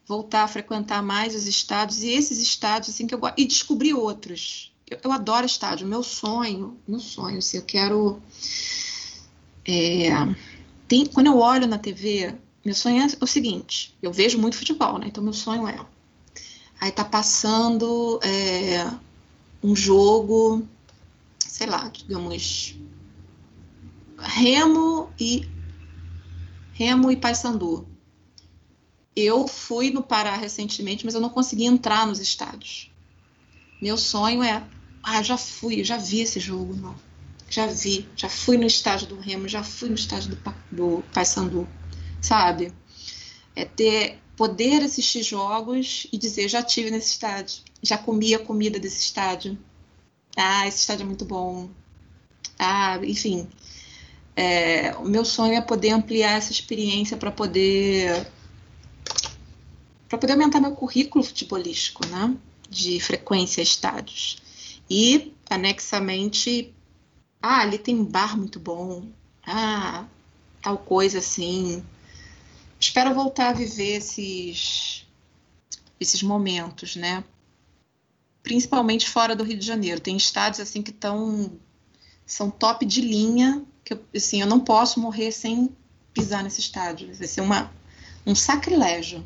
[SPEAKER 4] voltar a frequentar mais os estádios e esses estádios assim que eu e descobrir outros. Eu, eu adoro estádio. Meu sonho, meu sonho, assim, eu quero é, tem, quando eu olho na TV, meu sonho é o seguinte: eu vejo muito futebol, né? Então meu sonho é. Aí tá passando é, um jogo, sei lá, digamos, Remo e Remo e Paysandu. Eu fui no Pará recentemente, mas eu não consegui entrar nos estádios. Meu sonho é, ah, já fui, já vi esse jogo, não já vi, já fui no estádio do Remo, já fui no estádio do, do Paysandu, sabe? É ter poder assistir jogos e dizer já tive nesse estádio, já comi a comida desse estádio. Ah, esse estádio é muito bom. Ah, enfim, é, o meu sonho é poder ampliar essa experiência para poder para poder aumentar meu currículo futebolístico, né? De frequência a estádios. E, anexamente, ah, ali tem um bar muito bom. Ah, tal coisa assim. Espero voltar a viver esses, esses momentos, né? Principalmente fora do Rio de Janeiro. Tem estados assim que estão são top de linha, que eu, assim, eu não posso morrer sem pisar nesse estádio. Vai ser uma, um sacrilégio.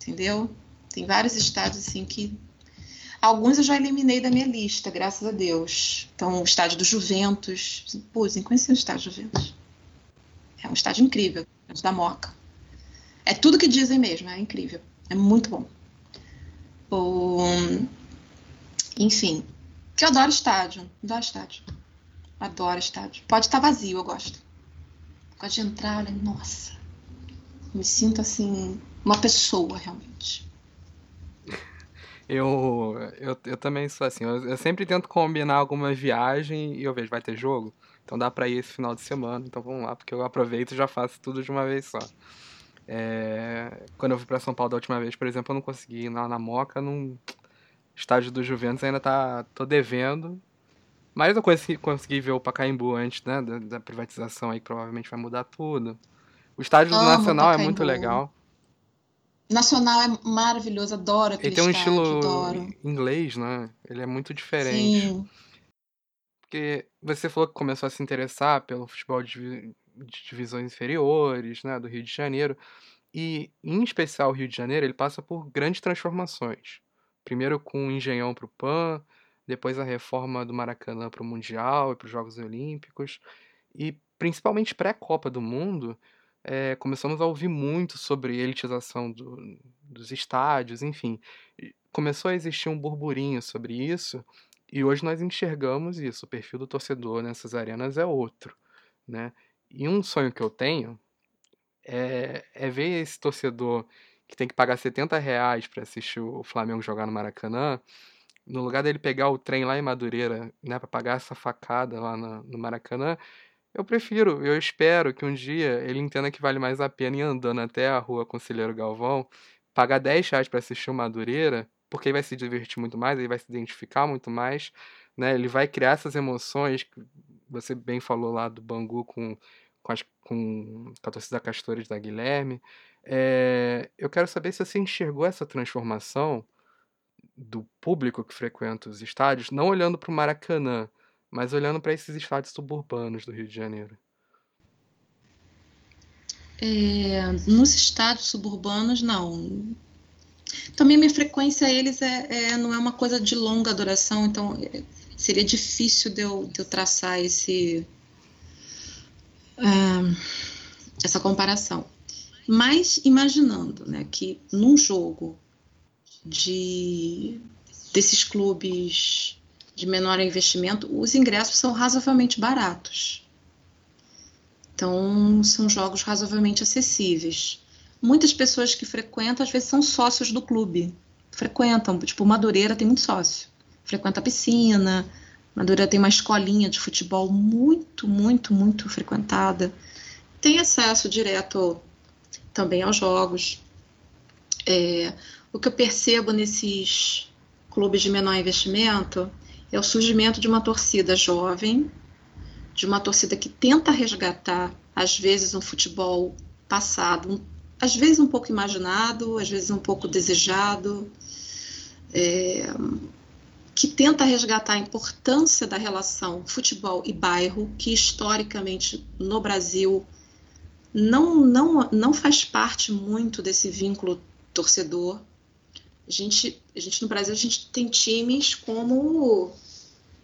[SPEAKER 4] Entendeu? Tem vários estádios assim que Alguns eu já eliminei da minha lista, graças a Deus. Então, o estádio do Juventus. Pô, nem conheci o estádio do Juventus. É um estádio incrível, da Moca. É tudo que dizem mesmo, é incrível. É muito bom. O... Enfim, que eu adoro estádio. Adoro estádio. Adoro estádio. Pode estar vazio, eu gosto. Gosto de entrar, olha, nossa. Me sinto assim, uma pessoa realmente.
[SPEAKER 2] Eu, eu, eu também sou assim, eu, eu, sempre tento combinar alguma viagem e eu vejo, vai ter jogo? Então dá pra ir esse final de semana, então vamos lá, porque eu aproveito e já faço tudo de uma vez só. É, quando eu fui para São Paulo da última vez, por exemplo, eu não consegui ir lá na Moca, no estádio do Juventus ainda tá, tô devendo. Mas eu consegui, consegui ver o Pacaembu antes né, da, da, privatização aí, que provavelmente vai mudar tudo. O estádio do Nacional é muito legal.
[SPEAKER 4] Nacional é maravilhoso, adoro aquele
[SPEAKER 2] Ele tem um
[SPEAKER 4] estádio,
[SPEAKER 2] estilo
[SPEAKER 4] adoro.
[SPEAKER 2] inglês, né? Ele é muito diferente. Sim. Porque você falou que começou a se interessar pelo futebol de de divisões inferiores, né, do Rio de Janeiro. E, em especial, o Rio de Janeiro, ele passa por grandes transformações. Primeiro com o Engenhão para o PAN, depois a reforma do Maracanã para o Mundial e para os Jogos Olímpicos. E, principalmente pré-Copa do Mundo, é, começamos a ouvir muito sobre elitização do, dos estádios, enfim. Começou a existir um burburinho sobre isso, e hoje nós enxergamos isso. O perfil do torcedor nessas arenas é outro, né? E um sonho que eu tenho é, é ver esse torcedor que tem que pagar 70 reais para assistir o Flamengo jogar no Maracanã, no lugar dele pegar o trem lá em Madureira, né, para pagar essa facada lá no, no Maracanã, eu prefiro, eu espero que um dia ele entenda que vale mais a pena ir andando até a rua Conselheiro Galvão, pagar 10 reais para assistir o Madureira, porque ele vai se divertir muito mais, ele vai se identificar muito mais, né? Ele vai criar essas emoções que você bem falou lá do Bangu com com, as, com a torcida Castores da Guilherme. É, eu quero saber se você enxergou essa transformação do público que frequenta os estádios, não olhando para o Maracanã, mas olhando para esses estádios suburbanos do Rio de Janeiro.
[SPEAKER 4] É, nos estádios suburbanos, não. Também minha frequência a eles é, é, não é uma coisa de longa duração, então é, seria difícil de eu, de eu traçar esse, uh, essa comparação. Mas imaginando né, que num jogo de desses clubes de menor investimento, os ingressos são razoavelmente baratos. Então, são jogos razoavelmente acessíveis. Muitas pessoas que frequentam, às vezes, são sócios do clube. Frequentam, tipo, Madureira tem muito sócio. Frequenta a piscina, Madureira tem uma escolinha de futebol muito, muito, muito frequentada. Tem acesso direto também aos jogos. É, o que eu percebo nesses clubes de menor investimento é o surgimento de uma torcida jovem, de uma torcida que tenta resgatar, às vezes, um futebol passado, às vezes um pouco imaginado, às vezes um pouco desejado. É, que tenta resgatar a importância da relação futebol e bairro, que historicamente no Brasil não, não, não faz parte muito desse vínculo torcedor. A gente, a gente no Brasil a gente tem times como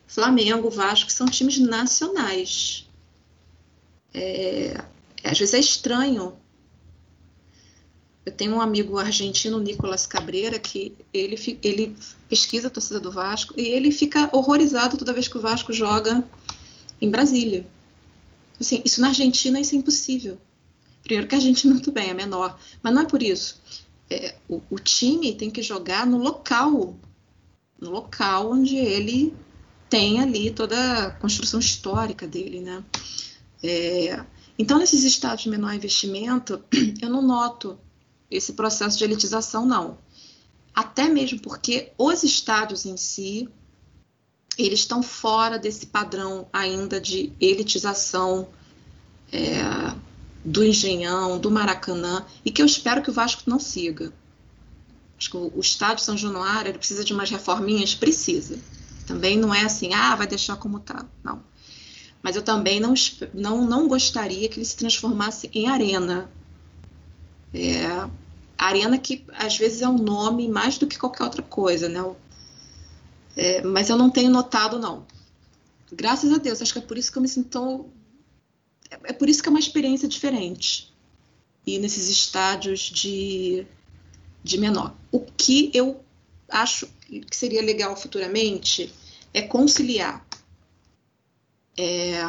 [SPEAKER 4] Flamengo, Vasco, que são times nacionais. É, às vezes é estranho eu tenho um amigo argentino, Nicolas Cabreira, que ele, ele pesquisa a torcida do Vasco e ele fica horrorizado toda vez que o Vasco joga em Brasília. Assim, isso na Argentina isso é impossível. Primeiro que a Argentina, muito bem, é menor. Mas não é por isso. É, o, o, time tem que jogar no local. No local onde ele tem ali toda a construção histórica dele, né? É, então, nesses estados de menor investimento, eu não noto esse processo de elitização, não. Até mesmo porque os estádios em si, eles estão fora desse padrão ainda de elitização é, do Engenhão, do Maracanã, e que eu espero que o Vasco não siga. Acho que o, estádio São Januário ele precisa de umas reforminhas, precisa. Também não é assim, ah, vai deixar como tá. Não. Mas eu também não, não, não gostaria que ele se transformasse em arena. É, arena que às vezes é um nome mais do que qualquer outra coisa, né? É, mas eu não tenho notado, não. Graças a Deus, acho que é por isso que eu me sinto tão... É, por isso que é uma experiência diferente. E nesses estádios de, de menor. O que eu acho que seria legal futuramente é conciliar é,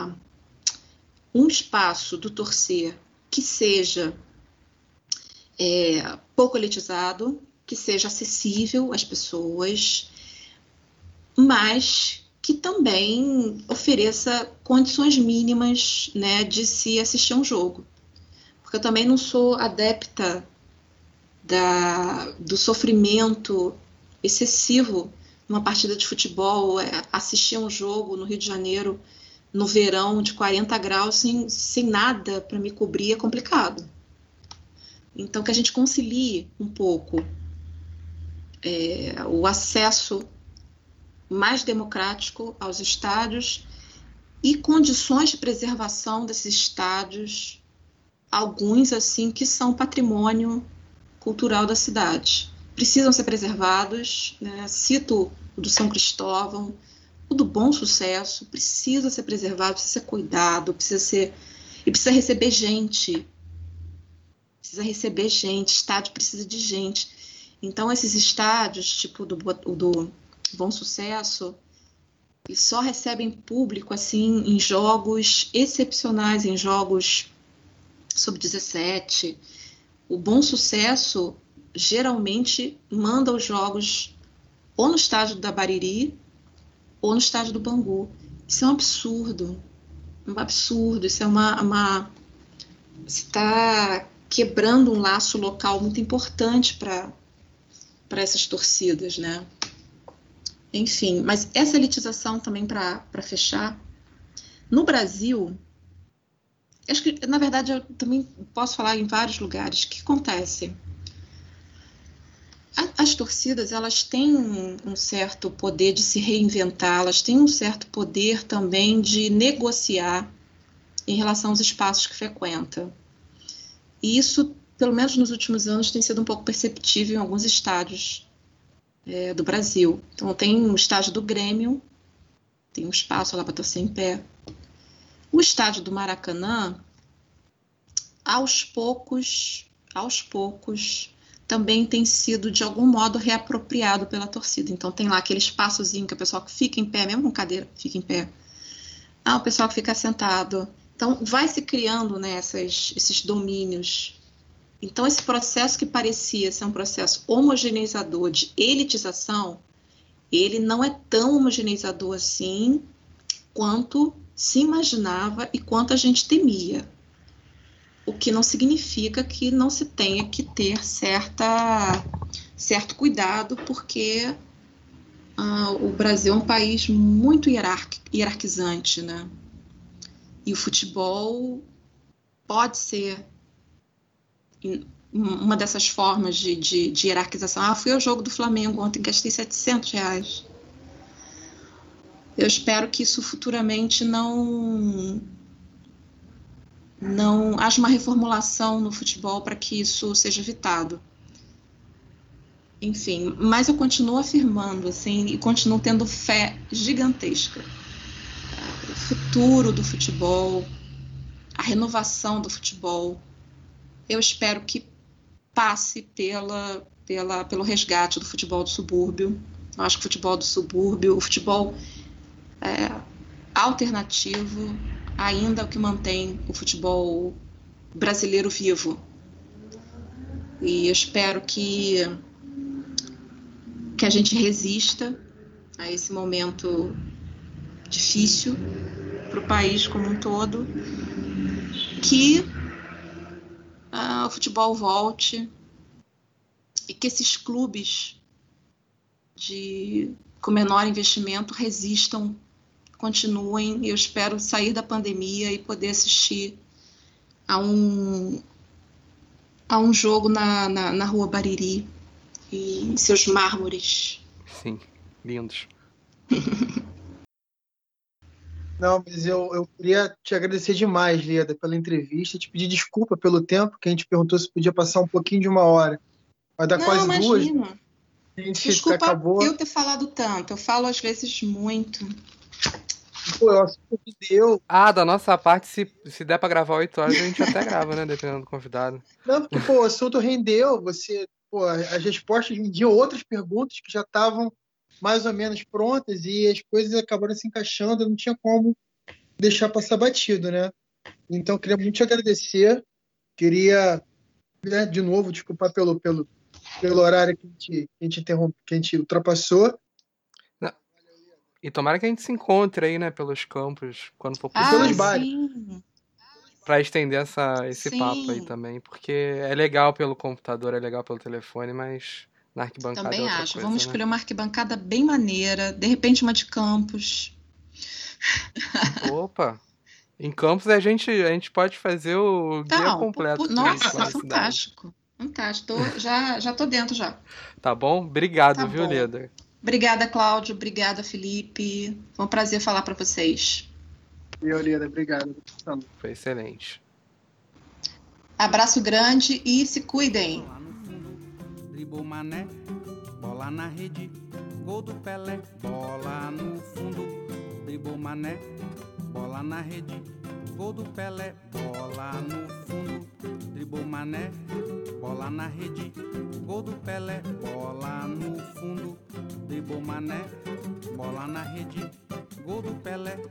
[SPEAKER 4] um espaço do torcer que seja é, pouco elitizado, que seja acessível às pessoas, mas que também ofereça condições mínimas né, de se assistir a um jogo. Porque eu também não sou adepta da, do sofrimento excessivo numa partida de futebol, é, assistir um jogo no Rio de Janeiro no verão de 40 graus sem, sem nada para me cobrir é complicado. Então, que a gente concilie um pouco é, o acesso mais democrático aos estádios e condições de preservação desses estádios, alguns assim que são patrimônio cultural da cidade. Precisam ser preservados. Né? Cito o do São Cristóvão, o do Bom Sucesso, precisa ser preservado, precisa ser cuidado, precisa ser e precisa receber gente precisa receber gente, estádio precisa de gente. Então, esses estádios, tipo do, do Bom Sucesso, eles só recebem público assim em jogos excepcionais, em jogos sub-17. O Bom Sucesso geralmente manda os jogos ou no estádio da Bariri ou no estádio do Bangu. Isso é um absurdo. Um absurdo. Isso é uma. uma está quebrando um laço local muito importante para essas torcidas, né? Enfim, mas essa elitização também para fechar. No Brasil, acho que na verdade eu também posso falar em vários lugares. O que acontece? As torcidas elas têm um certo poder de se reinventar, elas têm um certo poder também de negociar em relação aos espaços que frequentam. E isso, pelo menos nos últimos anos, tem sido um pouco perceptível em alguns estádios é, do Brasil. Então, tem o estádio do Grêmio, tem um espaço lá para torcer em pé. O estádio do Maracanã, aos poucos, aos poucos, também tem sido de algum modo reapropriado pela torcida. Então tem lá aquele espaçozinho que o pessoal que fica em pé, mesmo com cadeira, fica em pé. Ah, o pessoal que fica sentado. Então, vai se criando né, essas, esses domínios. Então, esse processo que parecia ser um processo homogeneizador de elitização, ele não é tão homogeneizador assim quanto se imaginava e quanto a gente temia. O que não significa que não se tenha que ter certa, certo cuidado, porque uh, o Brasil é um país muito hierarquizante, né? E o futebol pode ser uma dessas formas de, de, de, hierarquização. Ah, fui ao jogo do Flamengo ontem, gastei 700 reais. Eu espero que isso futuramente não não haja uma reformulação no futebol para que isso seja evitado. Enfim, mas eu continuo afirmando assim e continuo tendo fé gigantesca futuro do futebol, a renovação do futebol, eu espero que passe pela, pela, pelo resgate do futebol do subúrbio. Eu acho que o futebol do subúrbio, o futebol é, alternativo, ainda é o que mantém o futebol brasileiro vivo. E eu espero que, que a gente resista a esse momento difícil para o país como um todo, que o futebol volte e que esses clubes de com menor investimento resistam, continuem. Eu espero sair da pandemia e poder assistir a um a um jogo na, na, na rua Bariri e seus mármores.
[SPEAKER 2] Sim, lindos.
[SPEAKER 3] Não, mas eu, eu queria te agradecer demais, Leda, pela entrevista, te pedir desculpa pelo tempo, que a gente perguntou se podia passar um pouquinho de uma hora. Vai dar
[SPEAKER 4] Não,
[SPEAKER 3] quase
[SPEAKER 4] imagina.
[SPEAKER 3] duas.
[SPEAKER 4] Desculpa acabou... eu ter falado tanto. Eu falo às vezes muito.
[SPEAKER 3] Pô, eu deu.
[SPEAKER 2] Ah, da nossa parte, se, se der pra gravar 8 horas, a gente até grava, né? Dependendo do convidado.
[SPEAKER 3] Não, porque, pô, o assunto rendeu. Você, pô, as respostas rendiam outras perguntas que já estavam mais ou menos prontas e as coisas acabaram se encaixando. Não tinha como deixar passar batido, né? Então, queria muito te agradecer. Queria, né, de novo, desculpar pelo, pelo, pelo horário que a gente, que a gente, interrompe, que a gente ultrapassou.
[SPEAKER 2] E tomara que a gente se encontre aí, né, pelos campos, quando for
[SPEAKER 4] possível. Ah, sim.
[SPEAKER 2] Pra estender essa, esse sim. papo aí também. Porque é legal pelo computador, é legal pelo telefone, mas na arquibancada
[SPEAKER 4] Também
[SPEAKER 2] é
[SPEAKER 4] acho.
[SPEAKER 2] Coisa,
[SPEAKER 4] Vamos
[SPEAKER 2] né?
[SPEAKER 4] escolher uma arquibancada bem maneira, de repente uma de campos.
[SPEAKER 2] Opa! Em campos a gente, a gente pode fazer o guia Não, completo.
[SPEAKER 4] Por, nossa, fantástico. Fantástico. Tô, já, já tô dentro já.
[SPEAKER 2] Tá bom? Obrigado,
[SPEAKER 4] tá
[SPEAKER 2] viu,
[SPEAKER 4] bom.
[SPEAKER 2] Leda?
[SPEAKER 4] Obrigada, Cláudio. Obrigada, Felipe. Foi um prazer falar para vocês.
[SPEAKER 3] Eu, Leda, obrigado.
[SPEAKER 2] Foi excelente.
[SPEAKER 4] Abraço grande e se cuidem.
[SPEAKER 1] Dribou mané, bola na rede, gol do Pelé, bola no fundo. Dribou mané, bola na rede, gol do Pelé, bola no fundo. Dribou mané, bola na rede, gol do Pelé, bola no fundo. Dribou mané, bola na rede, gol do Pelé.